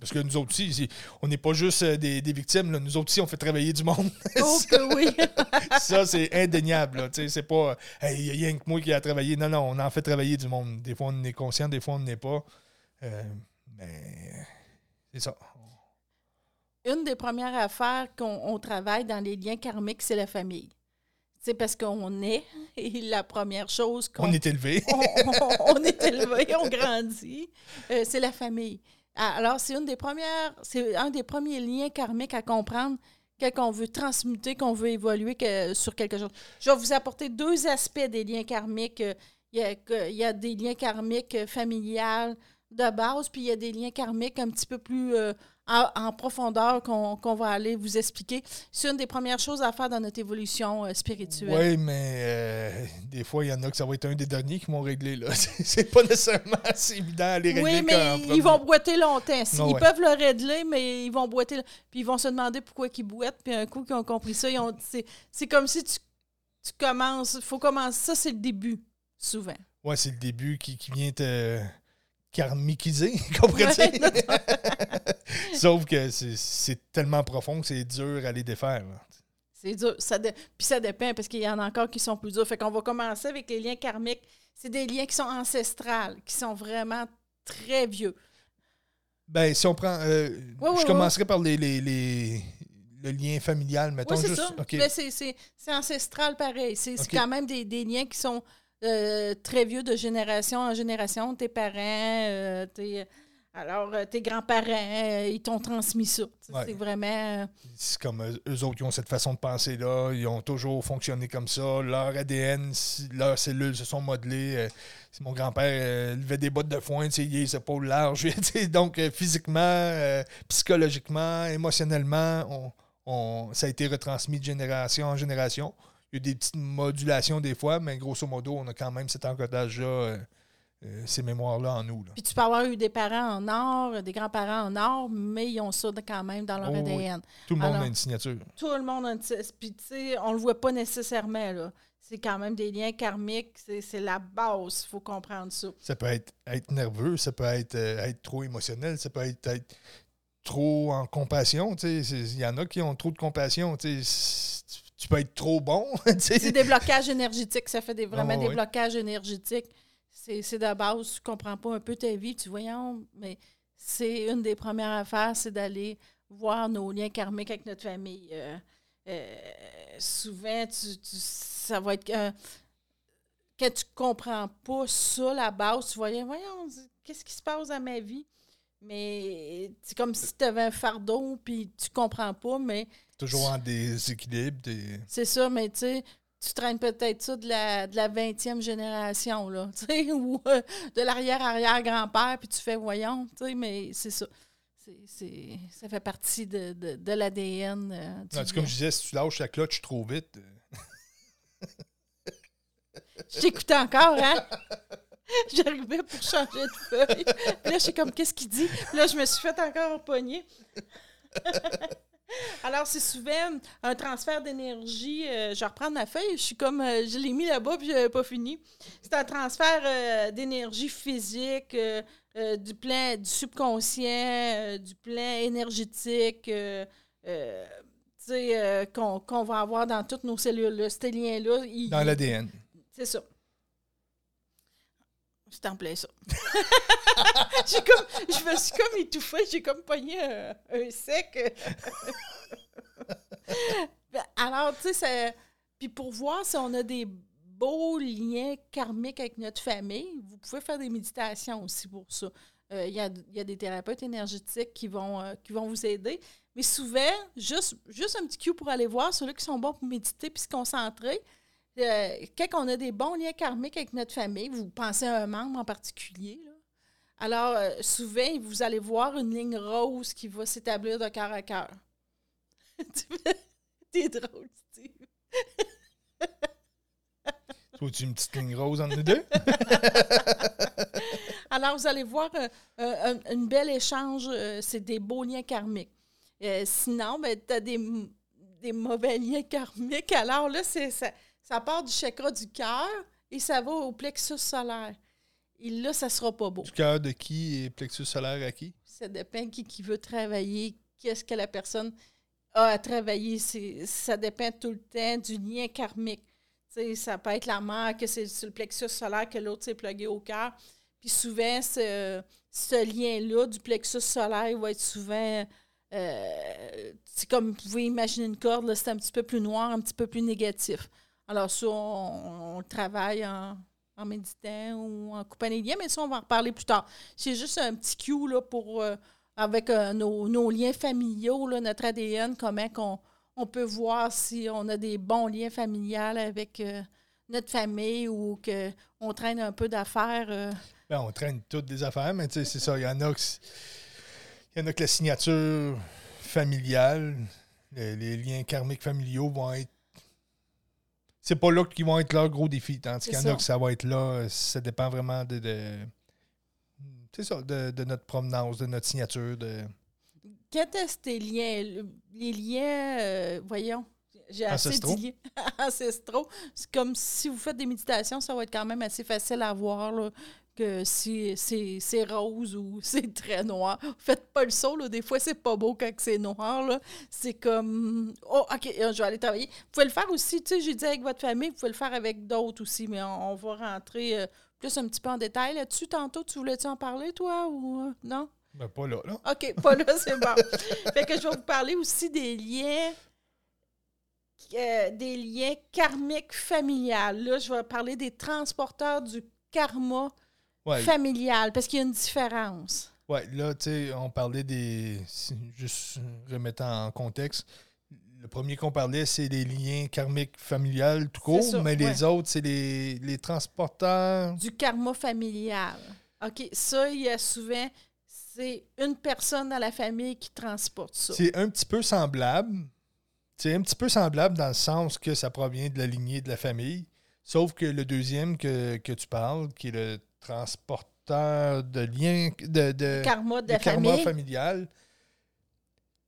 Parce que nous autres aussi, on n'est pas juste euh, des, des victimes, là. nous autres aussi, on fait travailler du monde. Oh ça, que oui! ça, c'est indéniable, c'est pas « Hey, il y a rien que moi qui a travaillé ». Non, non, on en fait travailler du monde. Des fois, on est conscient, des fois, on n'est pas. Euh, mais c'est ça. Une des premières affaires qu'on on travaille dans les liens karmiques, c'est la famille. C'est parce qu'on est, et la première chose qu'on On est élevé. on, on- on est élevé, on grandit, euh, c'est la famille. Ah, Alors, c'est une des premières, un des premiers liens karmiques à comprendre quand on veut transmuter, qu'on veut évoluer sur quelque chose. Je vais vous apporter deux aspects des liens karmiques. Euh, Il y a, que- il y a des liens karmiques euh, familiales de base, puis il y a des liens karmiques un petit peu plus euh, en, en profondeur qu'on va aller vous expliquer. C'est une des premières choses à faire dans notre évolution euh, spirituelle. Oui, mais euh, des fois, il y en a que ça va être un des derniers qui vont régler. là. C'est pas nécessairement si évident à les régler Oui, mais ils vont boiter longtemps. Si- ils ouais. peuvent le régler, mais ils vont boiter. Puis ils vont se demander pourquoi ils boitent. Puis un coup qu'ils ont compris ça, ils c'est, comme si tu, tu commences. Faut commencer. Ça, c'est le début, souvent. Ouais, c'est le début qui, qui vient te Ouais, dire. Sauf que c'est- tellement profond que c'est dur à les défaire. là. C'est dur. Ça Puis ça dépend, parce qu'il y en a encore qui sont plus durs. Fait qu'on va commencer avec les liens karmiques. C'est des liens qui sont ancestrales, qui sont vraiment très vieux. Ben, si on prend. euh, je commencerai par les, les, les- le lien familial, mettons. C'est juste. Mais c'est, c'est- c'est ancestral pareil. C'est, quand même des, des liens qui sont euh, très vieux de génération en génération. Tes parents, euh, tes, alors euh, tes grands-parents, ils t'ont transmis ça. Ouais. C'est vraiment. C'est comme eux, autres qui ont cette façon de penser-là. Ils ont toujours fonctionné comme ça. Leur ADN, leurs cellules se sont modelées. Si mon grand-père levait des bottes de foin, il a les épaules larges. Donc, physiquement, psychologiquement, émotionnellement, on, on- ça a été retransmis de génération en génération. Il y a des petites modulations des fois, mais grosso modo, on a quand même cet encodage-là, euh, euh, ces mémoires-là en nous. là. Puis tu peux avoir eu des parents en or, des grands-parents en or, mais ils ont ça de- quand même dans leur Oh oui. ADN. Tout le monde Alors- a une signature. Tout le monde a une. Puis tu sais, on le voit pas nécessairement, là. C'est quand même des liens karmiques. C'est, la base. Il faut comprendre ça. Ça peut être, être nerveux, ça peut être, euh, être trop émotionnel, ça peut être, être trop en compassion. Il y en a qui ont trop de compassion. tu sais. C'est- Tu peux être trop bon. C'est des blocages énergétiques. Ça fait des, vraiment Ah, des blocages énergétiques. C'est de base. Tu comprends pas un peu ta vie. Tu voyons, mais c'est une des premières affaires, c'est d'aller voir nos liens karmiques avec notre famille. Euh, euh, souvent, tu, tu- ça va être. euh, quand tu comprends pas ça, la base, tu voyais, voyons, qu'est-ce qui se passe dans ma vie? Mais c'est comme si tu avais un fardeau, puis tu comprends pas, mais Toujours en déséquilibre. des- c'est ça, mais tu sais, tu traînes peut-être ça de la, de la 20e génération, là, tu sais, ou euh, de l'arrière-arrière-grand-père, puis tu fais voyons, tu sais, mais c'est ça. C'est, c'est, ça fait partie de, de, de l'ADN. euh, c'est comme je disais, si tu lâches la clutch trop vite, euh, Je t'écoutais encore, hein? J'arrivais pour changer de feuille. Puis là, je suis comme, qu'est-ce qu'il dit? Puis là, je me suis fait encore pogner. Alors, c'est souvent un transfert d'énergie. euh, je reprends ma feuille, je suis comme, euh, je l'ai mis là-bas, puis je n'avais pas fini. C'est un transfert euh, d'énergie physique, euh, du plan du subconscient, du plan énergétique, tu sais, qu'on va avoir dans toutes nos cellules. Ces liens-là, dans l'ADN. c'est ça. C'est en plein ça. j'ai comme, je me suis comme étouffée, j'ai comme pogné un, sec. Alors, tu sais, puis pour voir si on a des beaux liens karmiques avec notre famille, vous pouvez faire des méditations aussi pour ça. Euh, Il y, a, y a des thérapeutes énergétiques qui vont, euh, qui vont vous aider. Mais souvent, juste, juste un petit cue pour aller voir ceux qui sont bons pour méditer puis se concentrer. Euh, quand on a des bons liens karmiques avec notre famille, vous pensez à un membre en particulier, là. alors euh, souvent, vous allez voir une ligne rose qui va s'établir de cœur à cœur. T'es drôle, Steve. Faut-tu une petite ligne rose entre nous deux? Alors, vous allez voir euh, euh, un, une belle échange, euh, c'est des beaux liens karmiques. Sinon, ben, tu as des, des mauvais liens karmiques. Alors là, c'est ça, ça part du chakra du cœur et ça va au plexus solaire. Et là, ça sera pas beau. Du cœur de qui et plexus solaire à qui? Ça dépend qui, qui veut travailler, qu'est-ce que la personne a à travailler. Ça dépend tout le temps du lien karmique. Ça peut être la mère que c'est sur le plexus solaire que l'autre s'est plugué au cœur. Puis souvent, ce, ce lien-là du plexus solaire va être souvent. euh, c'est comme vous pouvez imaginer une corde, c'est un petit peu plus noir, un petit peu plus négatif. Alors, ça, on, on le travaille en, méditant ou en coupant les liens, mais ça, on va en reparler plus tard. C'est juste un petit cue là, pour, euh, avec euh, nos, liens familiaux, notre ADN, comment on peut voir si on a des bons liens familiales avec euh, notre famille ou qu'on traîne un peu d'affaires. Ben, on traîne toutes des affaires, mais c'est ça. Il y en a que en a que la signature familiale, le- les liens karmiques familiaux vont être. C'est pas là qu'ils vont être leur gros défi. Tandis qu'il y en a que ça va être là. Ça dépend vraiment de. de- c'est ça, de, de notre provenance, de notre signature. De... Quand est-ce tes liens? le- Les liens, euh, voyons, j'ai assez dit liens ancestraux. C'est comme si vous faites des méditations, ça va être quand même assez facile à voir là, que si c'est rose ou c'est très noir. Faites pas le saut, là. des fois c'est pas beau quand c'est noir. là. C'est comme, oh, ok, euh, je vais aller travailler. Vous pouvez le faire aussi, tu sais, j'ai dit avec votre famille, vous pouvez le faire avec d'autres aussi, mais on, on va rentrer euh, plus un petit peu en détail là-dessus. Tantôt, tu voulais-tu en parler, toi, ou euh, non? Ben, pas là, là. OK, pas là, c'est bon. fait que je vais vous parler aussi des liens, euh, des liens karmiques familiales. Là, je vais parler des transporteurs du karma Ouais, familial, parce qu'il y a une différence. ouais, là, tu sais, on parlait des. Juste remettant en contexte. Le premier qu'on parlait, c'est les liens karmiques familiales tout court, mais les autres, c'est les, les transporteurs. Du karma familial. OK, ça, il y a souvent, c'est une personne dans la famille qui transporte ça. C'est un petit peu semblable. C'est un petit peu semblable dans le sens que ça provient de la lignée de la famille. Sauf que le deuxième que, que tu parles, qui est le transporteur de liens de, de, Karma de de la karma famille. familial,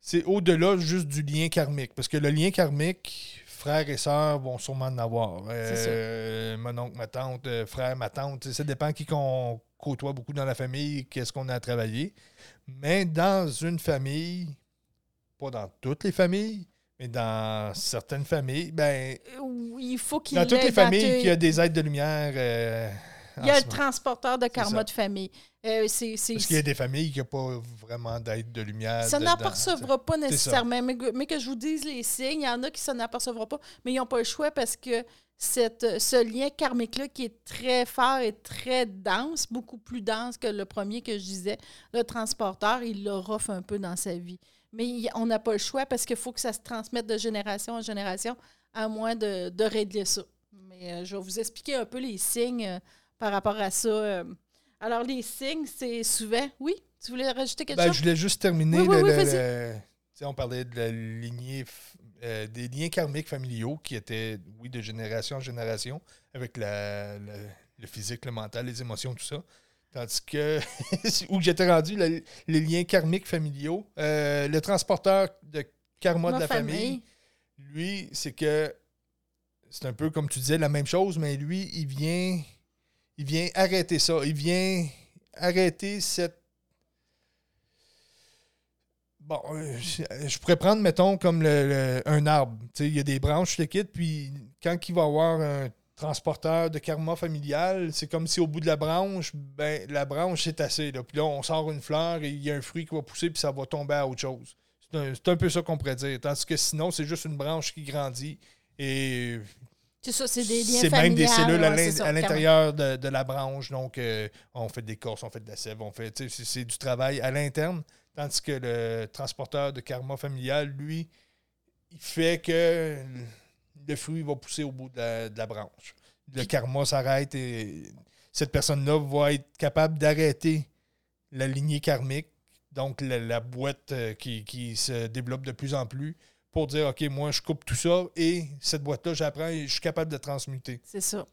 c'est au-delà juste du lien karmique. Parce que le lien karmique, frères et sœurs vont sûrement en avoir. Euh, mon oncle, ma tante, euh, frère, ma tante, ça dépend qui qu'on côtoie beaucoup dans la famille, qu'est-ce qu'on a à travailler. Mais dans une famille, pas dans toutes les familles, mais dans certaines familles, ben, Il faut qu'il dans toutes les familles tes- qui a des aides de lumière. euh, Il y a le transporteur de karma de famille. Euh, c'est, c'est, Parce qu'il y a des familles qui n'ont pas vraiment d'aide de lumière. ça n'apercevra pas nécessairement, mais, que- mais que je vous dise les signes, il y en a qui s'en apercevront pas, mais ils n'ont pas le choix parce que cette, ce lien karmique-là qui est très fort et très dense, beaucoup plus dense que le premier que je disais, le transporteur, il le rough un peu dans sa vie. Mais on n'a pas le choix parce qu'il faut que ça se transmette de génération en génération, à moins de, de régler ça. Mais euh, je vais vous expliquer un peu les signes euh, par rapport à ça. euh. Alors, les signes, c'est souvent... Oui? Tu voulais rajouter quelque Ben, chose? je voulais juste terminer. Oui, le- oui, on parlait de la lignée, euh, des liens karmiques familiaux qui étaient, oui, de génération en génération, avec la, la- le physique, le mental, les émotions, tout ça. Tandis que, où j'étais rendu, le- les liens karmiques familiaux, euh, le transporteur de karma Ma de la famille, lui, c'est que c'est un peu comme tu disais, la même chose, mais lui, il vient, il vient arrêter ça. Il vient arrêter cette. Bon, euh, je pourrais prendre, mettons, comme le- un arbre. Il y a des branches, quitte, puis quand il va y avoir un transporteur de karma familial, c'est comme si au bout de la branche, ben la branche c'est assez. Là. Puis là, on sort une fleur et il y a un fruit qui va pousser, puis ça va tomber à autre chose. C'est un, un peu ça qu'on pourrait dire. Tandis que sinon, c'est juste une branche qui grandit et C'est ça, c'est des liens c'est même des cellules à ouais, l'intérieur de, de la branche. Donc, euh, on fait des corses, on fait de la sève, on fait. C'est du travail à l'interne. Tandis que le transporteur de karma familial, lui, il fait que le fruit va pousser au bout de la, de la branche. Le karma s'arrête et cette personne-là va être capable d'arrêter la lignée karmique, donc la, la boîte euh, qui, qui se développe de plus en plus, pour dire OK, moi, je coupe tout ça et cette boîte-là, j'apprends et je suis capable de transmuter. C'est ça.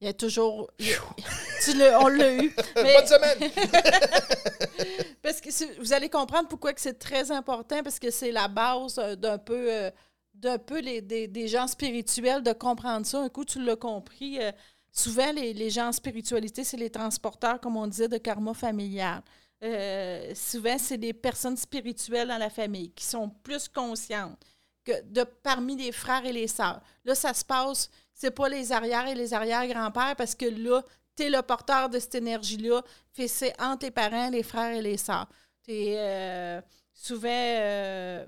Il y a toujours. il y a- tu l'as- on l'a eu. Mais- Bonne semaine! Parce que vous allez comprendre pourquoi que c'est très important, parce que c'est la base euh, d'un peu, euh, d'un peu les, des, des gens spirituels de comprendre ça. Un coup, tu l'as compris. euh, souvent, les, les gens en spiritualité, c'est les transporteurs, comme on disait, de karma familial. Euh, souvent, c'est des personnes spirituelles dans la famille qui sont plus conscientes que de parmi les frères et les sœurs. Là, ça se passe, c'est pas les arrières et les arrière-grands-pères, parce que là, tu es le porteur de cette énergie-là. C'est entre les parents, les frères et les sœurs. T'es euh, souvent. euh,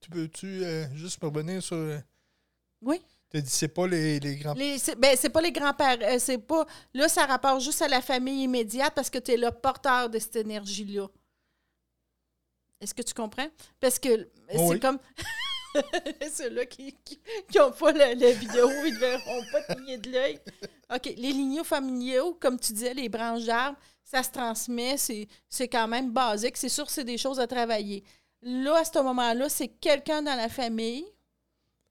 tu peux-tu euh, juste me revenir sur. oui. Tu dit c'est pas les, les grands. Les, c'est, ben, c'est pas les grands-pères. c'est pas. Là, ça rapporte juste à la famille immédiate parce que tu es le porteur de cette énergie-là. Est-ce que tu comprends? Parce que c'est Oh oui. comme. Ceux-là qui n'ont pas la, la vidéo, ils ne verront pas cligner de l'œil. OK. Les lignées familiaux, comme tu disais, les branches d'arbres, ça se transmet, c'est, quand même basique. C'est sûr c'est des choses à travailler. Là, à ce moment-là, c'est quelqu'un dans la famille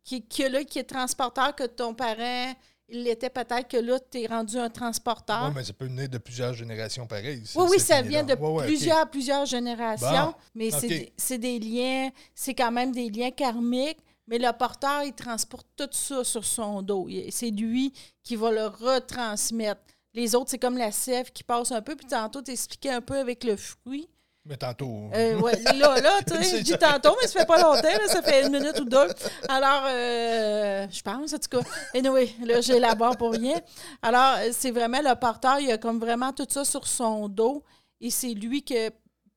qui, qui, là, qui est transporteur, que ton parent, il l'était peut-être, que là, tu es rendu un transporteur. Oui, mais ça peut venir de plusieurs générations pareilles. Oui, oui, ça vient de Ouais, ouais, ok. plusieurs, plusieurs générations, Bon, mais c'est des- c'est des liens, c'est quand même des liens karmiques, mais le porteur, il transporte tout ça sur son dos. C'est lui qui va le retransmettre. Les autres, c'est comme la sève qui passe un peu, puis tantôt, tu expliquais un peu avec le fruit. Mais tantôt. Euh, ouais, là, là, tu sais, je dis tantôt, mais ça fait pas longtemps, là, ça fait une minute ou deux. Alors, euh, je pense, en tout cas. Anyway, là, j'élabore pour rien. Alors, c'est vraiment le porteur, il a comme vraiment tout ça sur son dos. Et c'est lui que,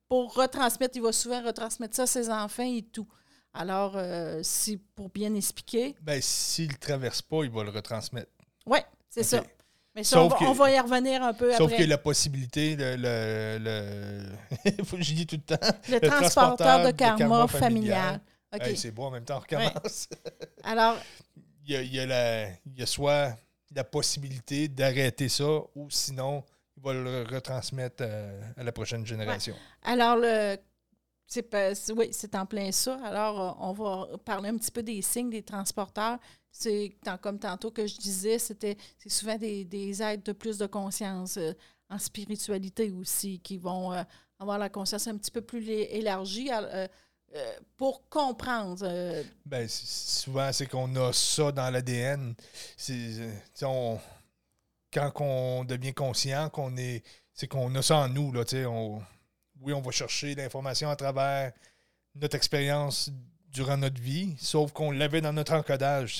pour retransmettre, il va souvent retransmettre ça à ses enfants et tout. Alors, euh, c'est pour bien expliquer. Ben, s'il ne traverse pas, il va le retransmettre. Oui, c'est ça. Mais ça, on Sauf va, que- on va y revenir un peu Sauf après. que la possibilité, le. le, le- Faut que je dis tout le temps. le, le transporteur, de de karma, familial. Hey, c'est beau en même temps, on recommence. Alors, il, y a, il y a la- il y a soit la possibilité d'arrêter ça ou sinon, il va le retransmettre euh, à la prochaine génération. Alors, le, oui, c'est en plein ça. Alors, euh, on va parler un petit peu des signes des transporteurs. C'est comme tantôt que je disais, c'était c'est souvent des, des êtres de plus de conscience euh, en spiritualité aussi qui vont euh, avoir la conscience un petit peu plus élargie pour comprendre. Ben, souvent, c'est qu'on a ça dans l'ADN. Quand on devient conscient, qu'on est, c'est qu'on a ça en nous. Là, oui, on va chercher l'information à travers notre expérience durant notre vie, sauf qu'on l'avait dans notre encodage.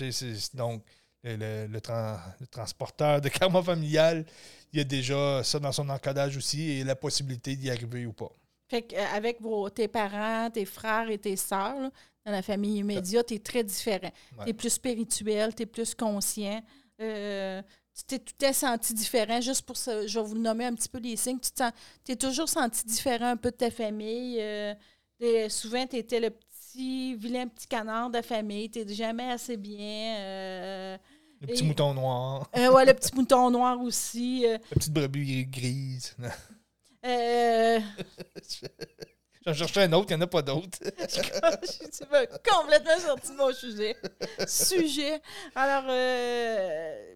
donc, le, le- le tran- le transporteur de karma familial, il y a déjà ça dans son encodage aussi et la possibilité d'y arriver ou pas. Fait qu'avec vos, tes parents, tes frères et tes sœurs, là, dans la famille immédiate, tu es très différent. Ouais. Tu es plus spirituel, tu es plus conscient. Euh, tu t'es tout est senti différent. Juste pour ça, je vais vous nommer un petit peu les signes. Tu t'es toujours senti différent un peu de ta famille. Euh, souvent, tu étais le petit, vilain petit canard de la famille. Tu jamais assez bien. Euh, Le petit Et- mouton noir, euh, ouais, le petit mouton noir aussi. Euh, la petite brebis grise. euh, J'en cherchais un autre, il n'y en a pas d'autre. tu m'as complètement sorti de mon sujet. sujet. Alors, euh,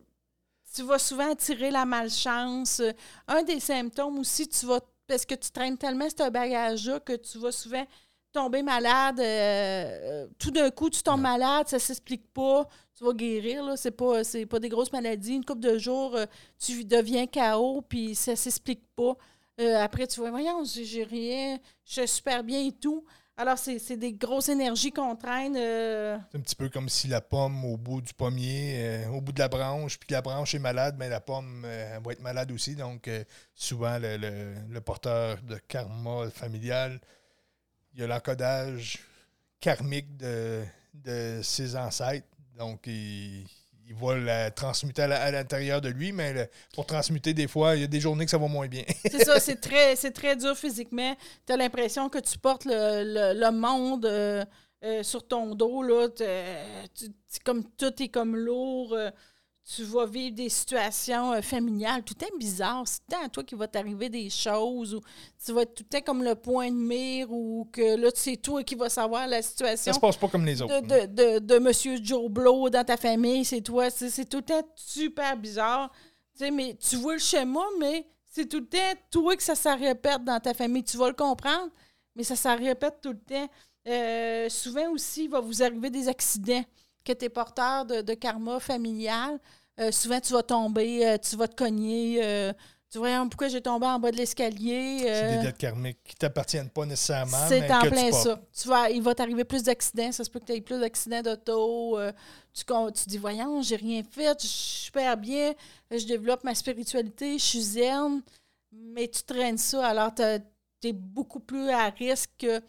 tu vas souvent attirer la malchance. Un des symptômes aussi, tu vas parce que tu traînes tellement ce bagage-là que tu vas souvent tomber malade. euh, euh, tout d'un coup, tu tombes malade, ça s'explique pas. Tu vas guérir, là. C'est pas, c'est pas des grosses maladies. Une couple de jours, euh, tu deviens KO, puis ça s'explique pas. Euh, après, tu vois, voyons, j'ai rien, je suis super bien et tout. Alors, c'est des grosses énergies qu'on traîne. euh, C'est un petit peu comme si la pomme au bout du pommier, euh, au bout de la branche, puis la branche est malade, mais la pomme euh, va être malade aussi. Donc, souvent, le porteur de karma familial, il y a l'encodage karmique de, de ses ancêtres. Donc, il, il va la transmuter à l'intérieur de lui, mais pour transmuter, des fois, il y a des journées que ça va moins bien. C'est ça, c'est très, très dur physiquement. Tu as l'impression que tu portes le, le- le monde euh, euh, sur ton dos, là, comme tout est comme lourd. Euh, tu vas vivre des situations euh, familiales tout le temps bizarres. C'est temps à toi qui va t'arriver des choses ou tu vas être tout le temps comme le point de mire ou que là, c'est toi qui vas savoir la situation. Ça se passe pas comme les autres. De, de, de, Monsieur Joe Blow dans ta famille, c'est toi. C'est tout le temps super bizarre. sais mais tu vois le schéma, mais c'est tout le temps toi que ça se répète dans ta famille. Tu vas le comprendre, mais ça se répète tout le temps. Euh, souvent aussi, il va vous arriver des accidents que tu es porteur de, karma familial. Euh, souvent, tu vas tomber, euh, tu vas te cogner. tu vois, pourquoi j'ai tombé en bas de l'escalier. c'est des dettes karmiques qui ne t'appartiennent pas nécessairement. C'est en plein ça. Tu vas, il va t'arriver plus d'accidents. Ça se peut que tu aies plus d'accidents d'auto. tu, tu dis, voyons, j'ai rien fait, je suis super bien, je développe ma spiritualité, je suis zen. Mais tu traînes ça, alors tu es beaucoup plus à risque que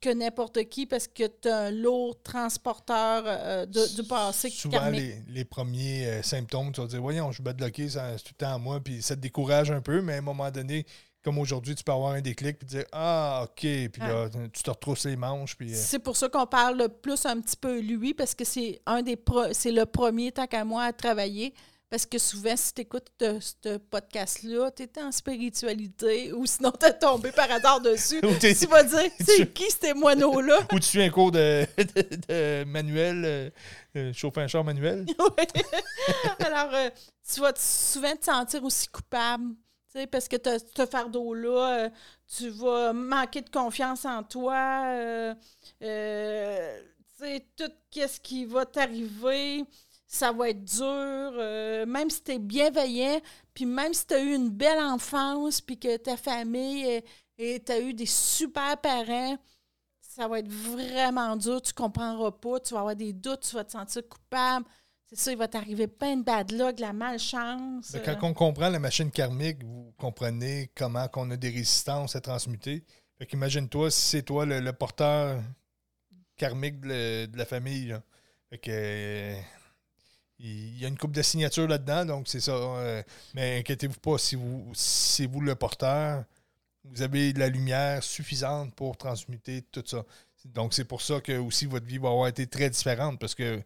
que n'importe qui parce que tu as un lourd transporteur euh, du passé. Souvent, les, les, premiers euh, symptômes, tu vas dire Voyons, je suis bloqué, c'est tout le temps à moi, puis ça te décourage un peu, mais à un moment donné, comme aujourd'hui, tu peux avoir un déclic puis dire Ah, OK, puis là, tu te retrousses les manches. Puis, euh, C'est pour ça qu'on parle plus un petit peu lui, parce que c'est un des c'est le premier, tant qu'à moi, à travailler. Parce que souvent, si tu écoutes ce podcast-là, tu es en spiritualité ou sinon tu es tombé par hasard dessus. tu vas dire, c'est qui ces moineaux-là? ou tu suis un cours de, manuel, euh, euh, chauffer un char manuel. Alors, euh, tu vas souvent te sentir aussi coupable. Parce que ce fardeau-là, tu vas manquer de confiance en toi. tu sais, tout ce qui va t'arriver ça va être dur, euh, même si tu es bienveillant, puis même si tu as eu une belle enfance, puis que ta famille et tu eu des super parents, ça va être vraiment dur, tu comprendras pas, tu vas avoir des doutes, tu vas te sentir coupable. C'est ça, il va t'arriver plein de bad luck, de la malchance. quand on comprend la machine karmique, vous comprenez comment qu'on a des résistances à transmuter. Fait qu'imagine-toi si c'est toi le, porteur karmique de, la famille. Fait que il y a une coupe de signatures là-dedans, donc c'est ça. Euh, mais inquiétez-vous pas, si vous c'est vous le porteur, vous avez la lumière suffisante pour transmuter tout ça. Donc c'est pour ça que aussi votre vie va avoir été très différente parce que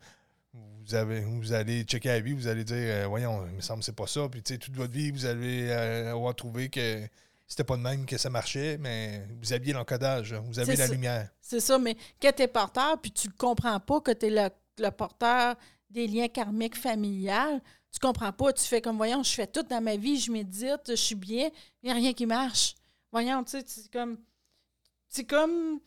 vous avez vous allez checker la vie, vous allez dire euh, voyons, il me semble que c'est pas ça. Puis tu sais, toute votre vie, vous allez euh, avoir trouvé que c'était pas de même que ça marchait, mais vous aviez l'encodage, vous avez la lumière. C'est ça, mais quand tu es porteur, puis tu ne comprends pas que tu es le, le porteur des liens karmiques familiales. Tu comprends pas, tu fais comme, voyons, je fais tout dans ma vie, je médite, je suis bien, il n'y a rien qui marche. Voyons, tu sais, c'est comme. C'est comme.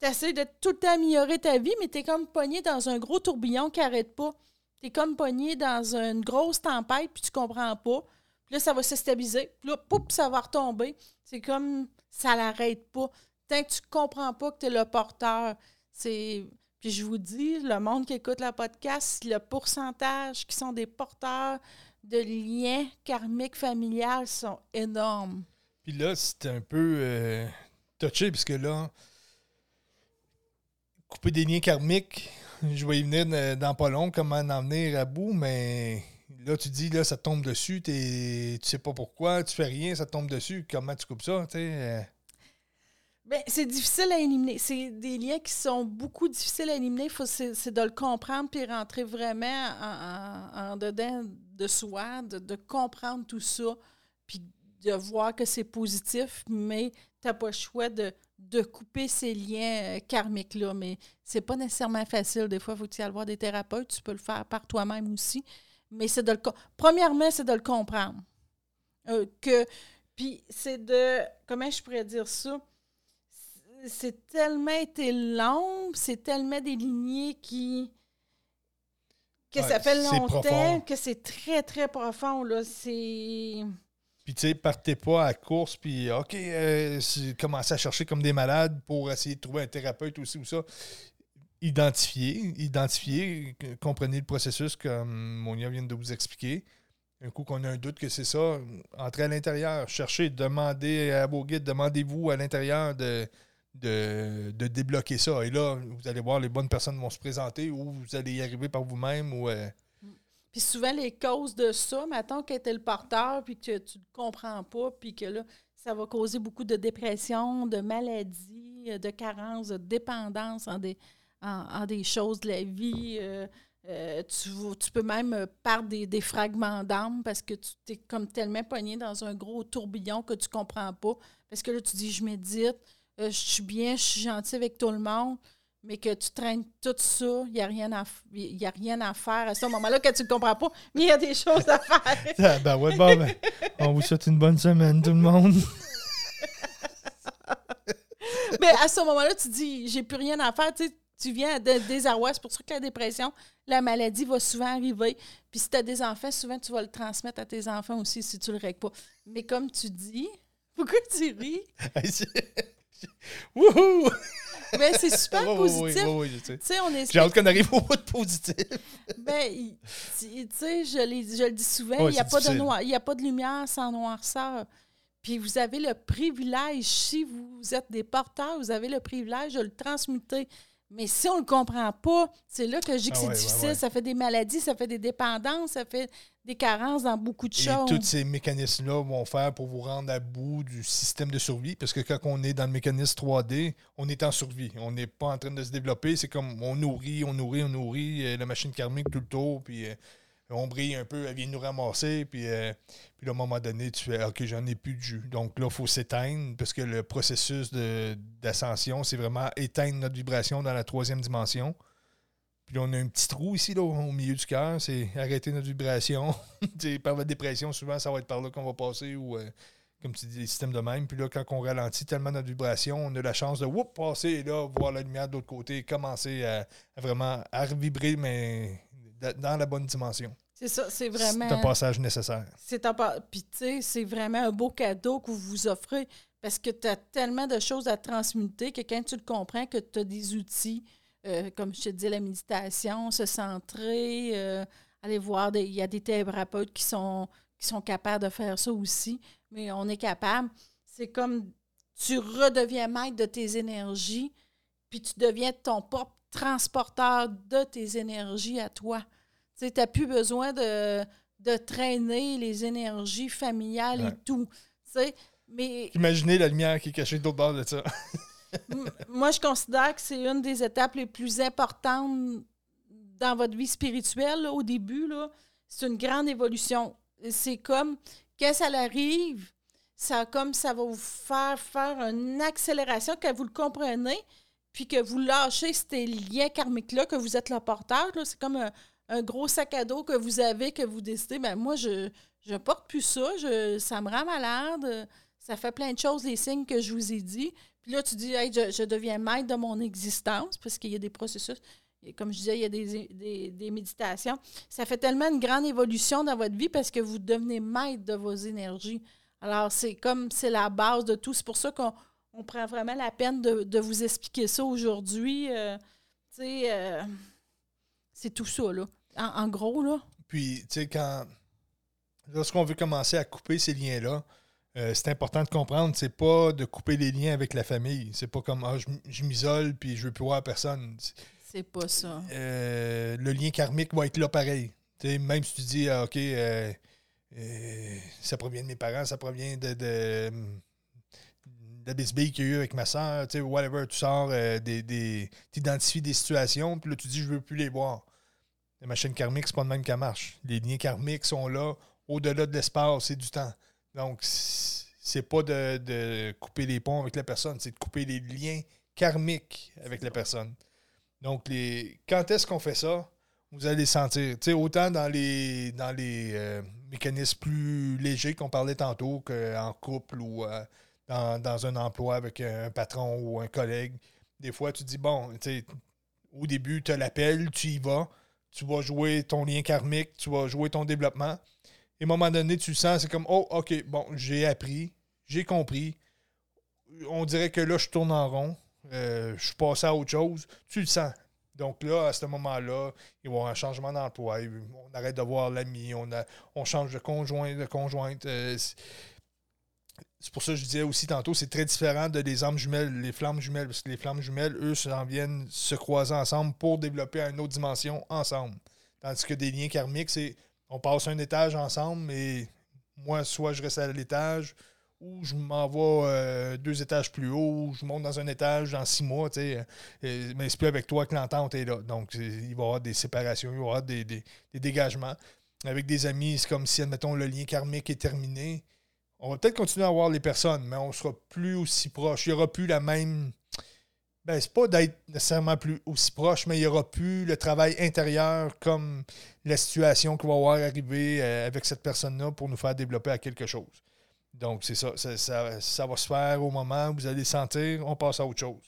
Tu essaies de tout améliorer ta vie, mais tu es comme pogné dans un gros tourbillon qui n'arrête pas. Tu es comme pogné dans une grosse tempête, puis tu comprends pas. Puis là, ça va se stabiliser. Puis là, poup, ça va retomber. C'est comme ça l'arrête pas. Tant que tu comprends pas que tu es le porteur, c'est puis je vous dis, le monde qui écoute le podcast, le pourcentage qui sont des porteurs de liens karmiques familiales sont énormes. Puis là, c'est un peu euh, touché, puisque là, couper des liens karmiques, je vais y venir dans pas long, comment en venir à bout, mais là, tu dis, là, ça tombe dessus, tu sais pas pourquoi, tu fais rien, ça tombe dessus, comment tu coupes ça, tu sais? Ben, c'est difficile à éliminer. C'est des liens qui sont beaucoup difficiles à éliminer. C'est de le comprendre puis rentrer vraiment en, dedans de soi, de, comprendre tout ça, puis de voir que c'est positif, mais tu n'as pas le choix de, de couper ces liens euh, karmiques-là. Mais c'est pas nécessairement facile. Des fois, il faut y aller voir des thérapeutes. Tu peux le faire par toi-même aussi. Mais c'est de le. Premièrement, c'est de le comprendre. Euh, que. Puis c'est de. Comment je pourrais dire ça? C'est tellement été long, c'est tellement des lignées qui. que ça fait longtemps, que c'est très, très profond. Là. C'est. Puis, tu sais, partez pas à course, puis, OK, euh, commencez à chercher comme des malades pour essayer de trouver un thérapeute aussi ou ça. Identifier, identifier, comprenez le processus comme Monia vient de vous expliquer. Un coup qu'on a un doute que c'est ça, entrez à l'intérieur, cherchez, demandez à vos guides, demandez-vous à l'intérieur de de, débloquer ça. Et là, vous allez voir, les bonnes personnes vont se présenter ou vous allez y arriver par vous-même. ou euh, Puis souvent, les causes de ça, maintenant que tu le porteur, puis que tu ne comprends pas, puis que là, ça va causer beaucoup de dépression, de maladie, de carence, de dépendance en des, en, des choses de la vie. Euh, euh, tu, tu, peux même perdre des, des fragments d'âme parce que tu es comme tellement pogné dans un gros tourbillon que tu comprends pas. Parce que là, tu dis, je médite, je suis bien, je suis gentil avec tout le monde mais que tu traînes tout ça, il n'y a, rien à, y a rien à faire à ce moment-là que tu ne comprends pas, mais il y a des choses à faire. ah, ben ouais, bon, ben, on vous souhaite une bonne semaine, tout le monde. mais à ce moment-là, tu dis, j'ai plus rien à faire, tu sais, tu viens de désarroi. C'est pour ça que la dépression, la maladie va souvent arriver. Puis si tu as des enfants, souvent tu vas le transmettre à tes enfants aussi si tu le règles pas. Mais comme tu dis, pourquoi tu ris? Wouhou! Ben, c'est super positif. Oui, oui, oui, J'ai hâte qu'on arrive au bout de positif. ben, tu sais, je, je, le dis souvent, il n'y a, pas de noir, a pas de lumière sans noirceur. Puis vous avez le privilège, si vous êtes des porteurs, vous avez le privilège de le transmuter. Mais si on ne le comprend pas, c'est là que je dis que ah c'est difficile. Ça fait des maladies, ça fait des dépendances, ça fait des carences dans beaucoup de choses. Et tous ces mécanismes-là vont faire pour vous rendre à bout du système de survie. Parce que quand on est dans le mécanisme 3D, on est en survie. On n'est pas en train de se développer. C'est comme on nourrit, on nourrit, on nourrit euh, la machine karmique tout le tour. Puis euh, on brille un peu, elle vient nous ramasser, puis, euh, puis à un moment donné, tu fais OK, j'en ai plus de jus. Donc là, il faut s'éteindre parce que le processus d'ascension, c'est vraiment éteindre notre vibration dans la troisième dimension. Puis là, on a un petit trou ici, là, au milieu du cœur, c'est arrêter notre vibration. par la dépression, souvent, ça va être par là qu'on va passer, ou euh, comme tu dis, les systèmes de même. Puis là, quand on ralentit tellement notre vibration, on a la chance de whoop, passer et là, voir la lumière de l'autre côté, commencer à, vraiment à revibrer, mais dans la bonne dimension. C'est ça, c'est vraiment. C'est un passage nécessaire. C'est un Puis, tu sais, c'est vraiment un beau cadeau que vous vous offrez parce que tu as tellement de choses à transmuter que quand tu le comprends, que tu as des outils, euh, comme je te dis, la méditation, se centrer, euh, aller voir, il y a des thérapeutes qui sont, qui sont capables de faire ça aussi, mais on est capable. C'est comme tu redeviens maître de tes énergies, puis tu deviens ton propre transporteur de tes énergies à toi. Tu n'as plus besoin de, de, traîner les énergies familiales et tout. Mais... Imaginez la lumière qui est cachée de l'autre bord de ça. moi, je considère que c'est une des étapes les plus importantes dans votre vie spirituelle au début. C'est une grande évolution. C'est comme, quand ça arrive, ça, comme ça va vous faire faire une accélération, que vous le comprenez, puis que vous lâchez ces liens karmiques-là, que vous êtes le porteur. C'est comme un, gros sac à dos que vous avez, que vous décidez, ben moi, je ne porte plus ça, je, ça me rend malade, ça fait plein de choses, les signes que je vous ai dit. Puis là, tu dis, hey, je, deviens maître de mon existence, parce qu'il y a des processus. comme je disais, il y a des, des, méditations. Ça fait tellement une grande évolution dans votre vie parce que vous devenez maître de vos énergies. Alors, c'est comme, c'est la base de tout. C'est pour ça qu'on on prend vraiment la peine de, vous expliquer ça aujourd'hui. Euh, tu sais, euh, c'est tout ça, là. En, gros, là. Puis, tu sais, quand. Lorsqu'on veut commencer à couper ces liens-là, euh, c'est important de comprendre, c'est pas de couper les liens avec la famille. C'est pas comme, ah, je, m'isole puis je veux plus voir personne. C'est pas ça. le lien karmique va être là pareil. sais, même si tu dis, ah, OK, ça provient de mes parents, ça provient de bisbille qu'il y a eu avec ma soeur, tu sais, whatever, tu sors, euh, des, des tu identifies des situations, puis là, tu dis, je veux plus les voir. Les machines karmiques, c'est pas de même qu'elle marche. Les liens karmiques sont là, au-delà de l'espace et du temps. Donc, c'est pas de, couper les ponts avec la personne, c'est de couper les liens karmiques avec la personne. Donc, les, quand est-ce qu'on fait ça? Vous allez sentir. Tu sais, autant dans les, dans les euh, mécanismes plus légers qu'on parlait tantôt qu'en couple ou euh, dans, un emploi avec un patron ou un collègue. Des fois, tu dis, bon, au début, tu l'appelles, tu y vas, tu vas jouer ton lien karmique, tu vas jouer ton développement. Et à un moment donné, tu sens, c'est comme, oh, OK, bon, j'ai appris, j'ai compris. On dirait que là, je tourne en rond, euh, je suis passé à autre chose. Tu le sens. Donc là, à ce moment-là, il y avoir un changement d'emploi. On arrête de voir l'ami, on, on change de conjoint, de conjointe. Euh, c'est pour ça que je disais aussi tantôt, c'est très différent de les armes jumelles, les flammes jumelles, parce que les flammes jumelles, eux, en viennent se croiser ensemble pour développer une autre dimension ensemble. Tandis que des liens karmiques, c'est on passe un étage ensemble, mais moi, soit je reste à l'étage, ou je m'en vais euh, deux étages plus haut, ou je monte dans un étage dans six mois, tu sais. mais c'est plus avec toi que l'entente est là. Donc, il va y avoir des séparations, il va y avoir des, des- des dégagements. Avec des amis, c'est comme si, admettons, le lien karmique est terminé. On va peut-être continuer à voir les personnes, mais on sera plus aussi proche. Il n'y aura plus la même. Ben, c'est pas d'être nécessairement plus aussi proche, mais il n'y aura plus le travail intérieur comme la situation qui va avoir arrivé euh, avec cette personne-là pour nous faire développer à quelque chose. Donc, c'est ça, ça, va se faire au moment où vous allez sentir, on passe à autre chose.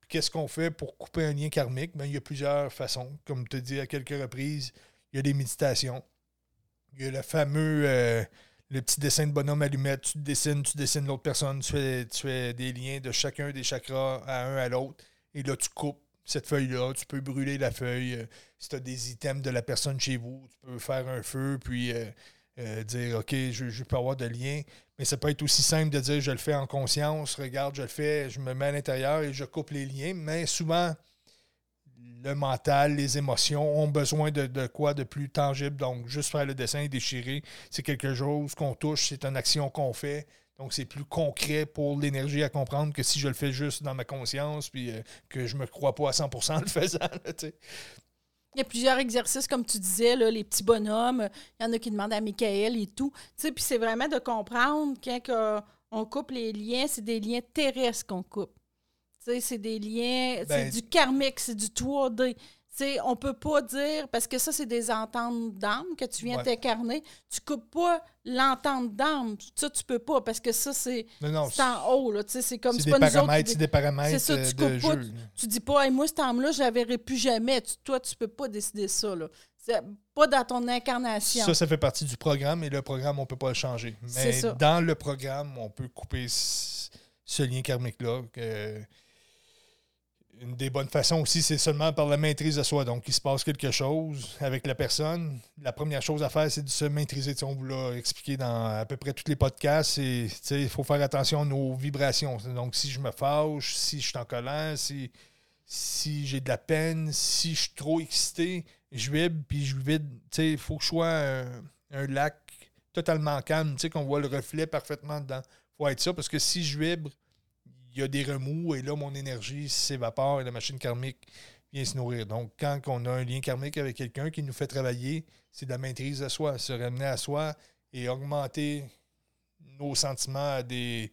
Puis qu'est-ce qu'on fait pour couper un lien karmique? Ben, il y a plusieurs façons. Comme tu dis à quelques reprises, il y a des méditations. Il y a le fameux euh, le petit dessin de bonhomme allumette. Tu te dessines, tu dessines l'autre personne, tu fais, des liens de chacun des chakras à un à l'autre. Et là, tu coupes cette feuille-là. Tu peux brûler la feuille. Euh, Si tu as des items de la personne chez vous, tu peux faire un feu, puis euh, euh, dire OK, je, je peux avoir de lien. Mais ça peut être aussi simple de dire je le fais en conscience, regarde, je le fais, je me mets à l'intérieur et je coupe les liens. Mais souvent, le mental, les émotions ont besoin de, quoi de plus tangible. Donc, juste faire le dessin et déchirer, c'est quelque chose qu'on touche, c'est une action qu'on fait. Donc, c'est plus concret pour l'énergie à comprendre que si je le fais juste dans ma conscience, puis euh, que je me crois pas à 100% en le faisant. Il y a plusieurs exercices, comme tu disais, là, les petits bonhommes. Il y en a qui demandent à Michael et tout. Puis c'est vraiment de comprendre quand on coupe les liens, c'est des liens terrestres qu'on coupe. C'est des liens, Ben- c'est du karmique, c'est du 3D. Tu sais, on peut pas dire, parce que ça, c'est des ententes d'âme que tu viens Ouais. t'incarner. Tu coupes pas l'entente d'âme. Ça, tu peux pas, parce que ça, c'est en haut. C'est comme c'est pas paramètres, c'est des paramètres C'est ça, euh, tu de coupes pas, jeu. tu dis pas, Hey, moi, cette âme-là, je la verrai plus jamais. Tu- toi, tu peux pas décider ça. Là. C'est pas dans ton incarnation. Ça, ça fait partie du programme et le programme, on ne peut pas le changer. Mais dans le programme, on peut couper ce, ce lien karmique-là. que- Une des bonnes façons aussi, c'est seulement par la maîtrise de soi. Donc, il se passe quelque chose avec la personne. La première chose à faire, c'est de se maîtriser. On vous l'a expliqué dans à peu près tous les podcasts. Il faut faire attention à nos vibrations. Donc, si je me fâche, si je suis en colère, si, si j'ai de la peine, si je suis trop excité, je vibre, puis je vide. Il faut que je sois un, un lac totalement calme, qu'on voit le reflet parfaitement dedans. faut être ça, parce que si je vibre, il y a des remous, et là, mon énergie s'évapore et la machine karmique vient se nourrir. Donc, quand on a un lien karmique avec quelqu'un qui nous fait travailler, c'est de la maîtrise de soi, se ramener à soi et augmenter nos sentiments à des,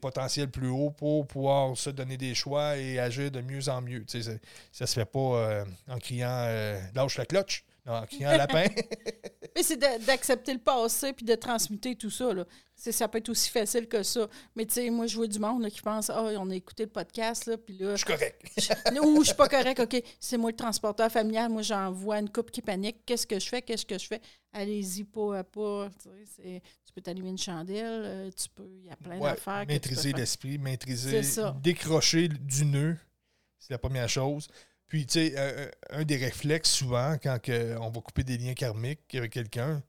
potentiels plus hauts pour pouvoir se donner des choix et agir de mieux en mieux. Tu sais, ça, ça se fait pas euh, en criant euh, lâche la cloche, non, en criant lapin. Mais c'est d'accepter le passé puis de transmuter tout ça. Là. Ça peut être aussi facile que ça. Mais tu sais, moi, je vois du monde là, qui pense Ah, on a écouté le podcast, là, puis là, Je suis correct. ou je suis pas correct, OK, c'est moi le transporteur familial, moi j'envoie une couple qui panique, qu'est-ce que je fais, qu'est-ce que je fais? Allez-y pas à pas. Tu, peux t'allumer une chandelle, euh, tu peux, il y a plein Ouais, d'affaires. maîtriser l'esprit, maîtriser, C'est ça. décrocher du nœud, c'est la première chose. Puis, tu sais, un, un- un des réflexes souvent, quand que on va couper des liens karmiques avec quelqu'un,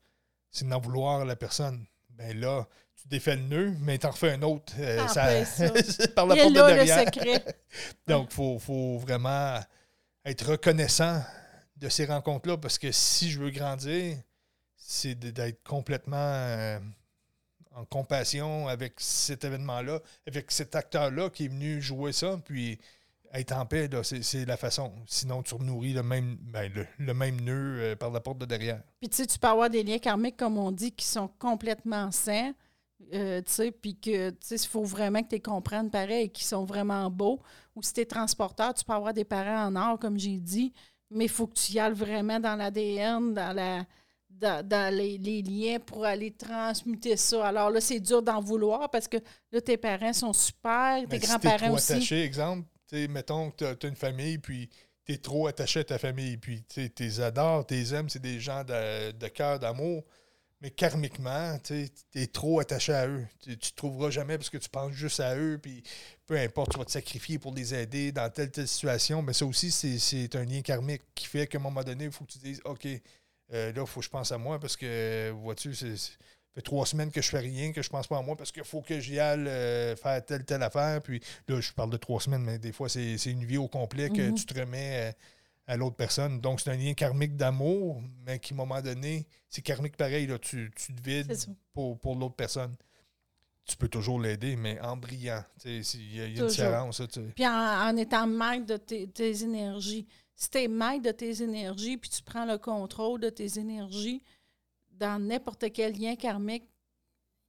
c'est d'en vouloir à la personne. Ben là, tu défais le nœud, mais t'en refais un autre. euh, T'en ça, fais ça. par la Il porte de là le derrière. secret. Donc, il faut, faut vraiment être reconnaissant de ces rencontres-là parce que si je veux grandir, c'est d'être complètement euh, en compassion avec cet événement-là, avec cet acteur-là qui est venu jouer ça, puis être en paix, c'est la façon. Sinon, tu nourris le même, ben, le, le même nœud euh, par la porte de derrière. Puis tu sais, tu peux avoir des liens karmiques, comme on dit, qui sont complètement sains. euh, tu sais, puis que, tu sais, il faut vraiment que tu les comprennes pareil, qui sont vraiment beaux. Ou si tu es transporteur, tu peux avoir des parents en or, comme j'ai dit, mais il faut que tu y ailles vraiment dans l'ADN, dans la dans, dans les, les liens pour aller transmuter ça. Alors là, c'est dur d'en vouloir parce que là, tes parents sont super, tes si grands-parents trop aussi. attaché, exemple, sais, mettons que tu as, une famille, puis tu es trop attaché à ta famille, puis tu les adores, tu les aimes, c'est des gens de, de cœur, d'amour, mais karmiquement, tu es trop attaché à eux. Tu ne trouveras jamais parce que tu penses juste à eux, puis peu importe, tu vas te sacrifier pour les aider dans telle, telle situation, mais ça aussi, c'est- un lien karmique qui fait qu'à un moment donné, il faut que tu dises, OK, euh, là, il faut que je pense à moi parce que, vois-tu, c'est fait trois semaines que je fais rien, que je pense pas à moi parce qu'il faut que j'y aille euh, faire telle, telle affaire. Puis là, je parle de trois semaines, mais des fois, c'est une vie au complet que Mhm. tu te remets euh, à l'autre personne. Donc, c'est un lien karmique d'amour, mais qui, à un moment donné, c'est karmique pareil. Là, tu, tu te vides pour, pour l'autre personne. tu peux toujours l'aider, mais en brillant. Il y a, y a une différence. Puis en, en étant maître de tes, tes énergies. Si tu es maître de tes énergies, puis tu prends le contrôle de tes énergies dans n'importe quel lien karmique,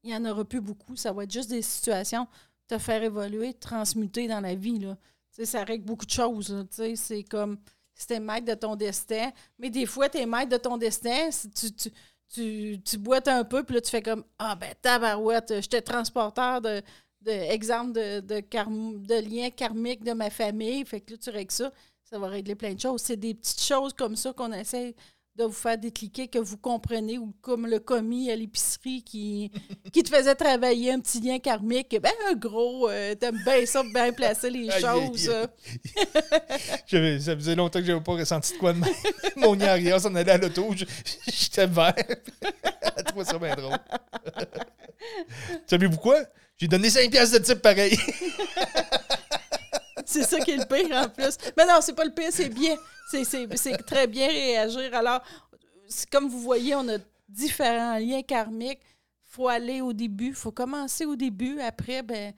il n'y en aura plus beaucoup. Ça va être juste des situations te faire évoluer, te transmuter dans la vie. Là. Ça règle beaucoup de choses. C'est comme si tu maître de ton destin. Mais des fois, tu es maître de ton destin. si tu, tu, tu, tu boites un peu, puis là, tu fais comme Ah, ben, tabarouette, j'étais transporteur de, de exemple de, de lien karmique de ma famille. Fait que là, tu règles ça. Ça va régler plein de choses. C'est des petites choses comme ça qu'on essaie de vous faire décliquer, que vous comprenez, ou comme le commis à l'épicerie qui, qui te faisait travailler un petit lien karmique. Ben, gros, euh, t'aimes bien ça, bien placer les choses. J'avais- ça faisait longtemps que j'avais pas ressenti de quoi de même. Mon arrière s'en allait à l'auto. je- J'étais vert. Elle trouvait ça bien drôle. Savez-vous quoi? J'ai donné 5 piastres de type pareil. C'est ça qui est le pire en plus. Mais non, c'est pas le pire, c'est bien. C'est- très bien réagir. Alors, comme vous voyez, on a différents liens karmiques. Faut aller au début, faut commencer au début. Après, ben,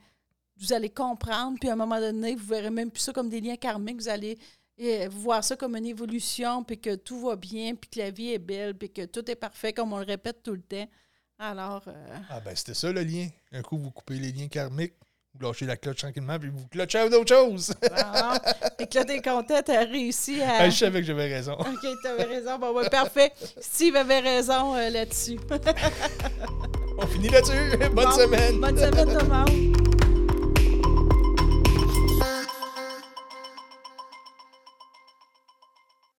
vous allez comprendre. Puis à un moment donné, vous verrez même plus ça comme des liens karmiques. Vous allez euh, voir ça comme une évolution, puis que tout va bien, puis que la vie est belle, puis que tout est parfait, comme on le répète tout le temps. Alors, euh, Ah ben c'était ça le lien. Un coup, vous coupez les liens karmiques, lâchez la cloche tranquillement, puis vous clochez à d'autres choses. et que là, t'es content, t'as réussi à... Ah, je savais que j'avais raison. OK, tu avais raison. Bon, ouais, parfait. Steve avait raison euh, là-dessus. On finit là-dessus. Bonne Bon, semaine. Bonne semaine, tout le monde.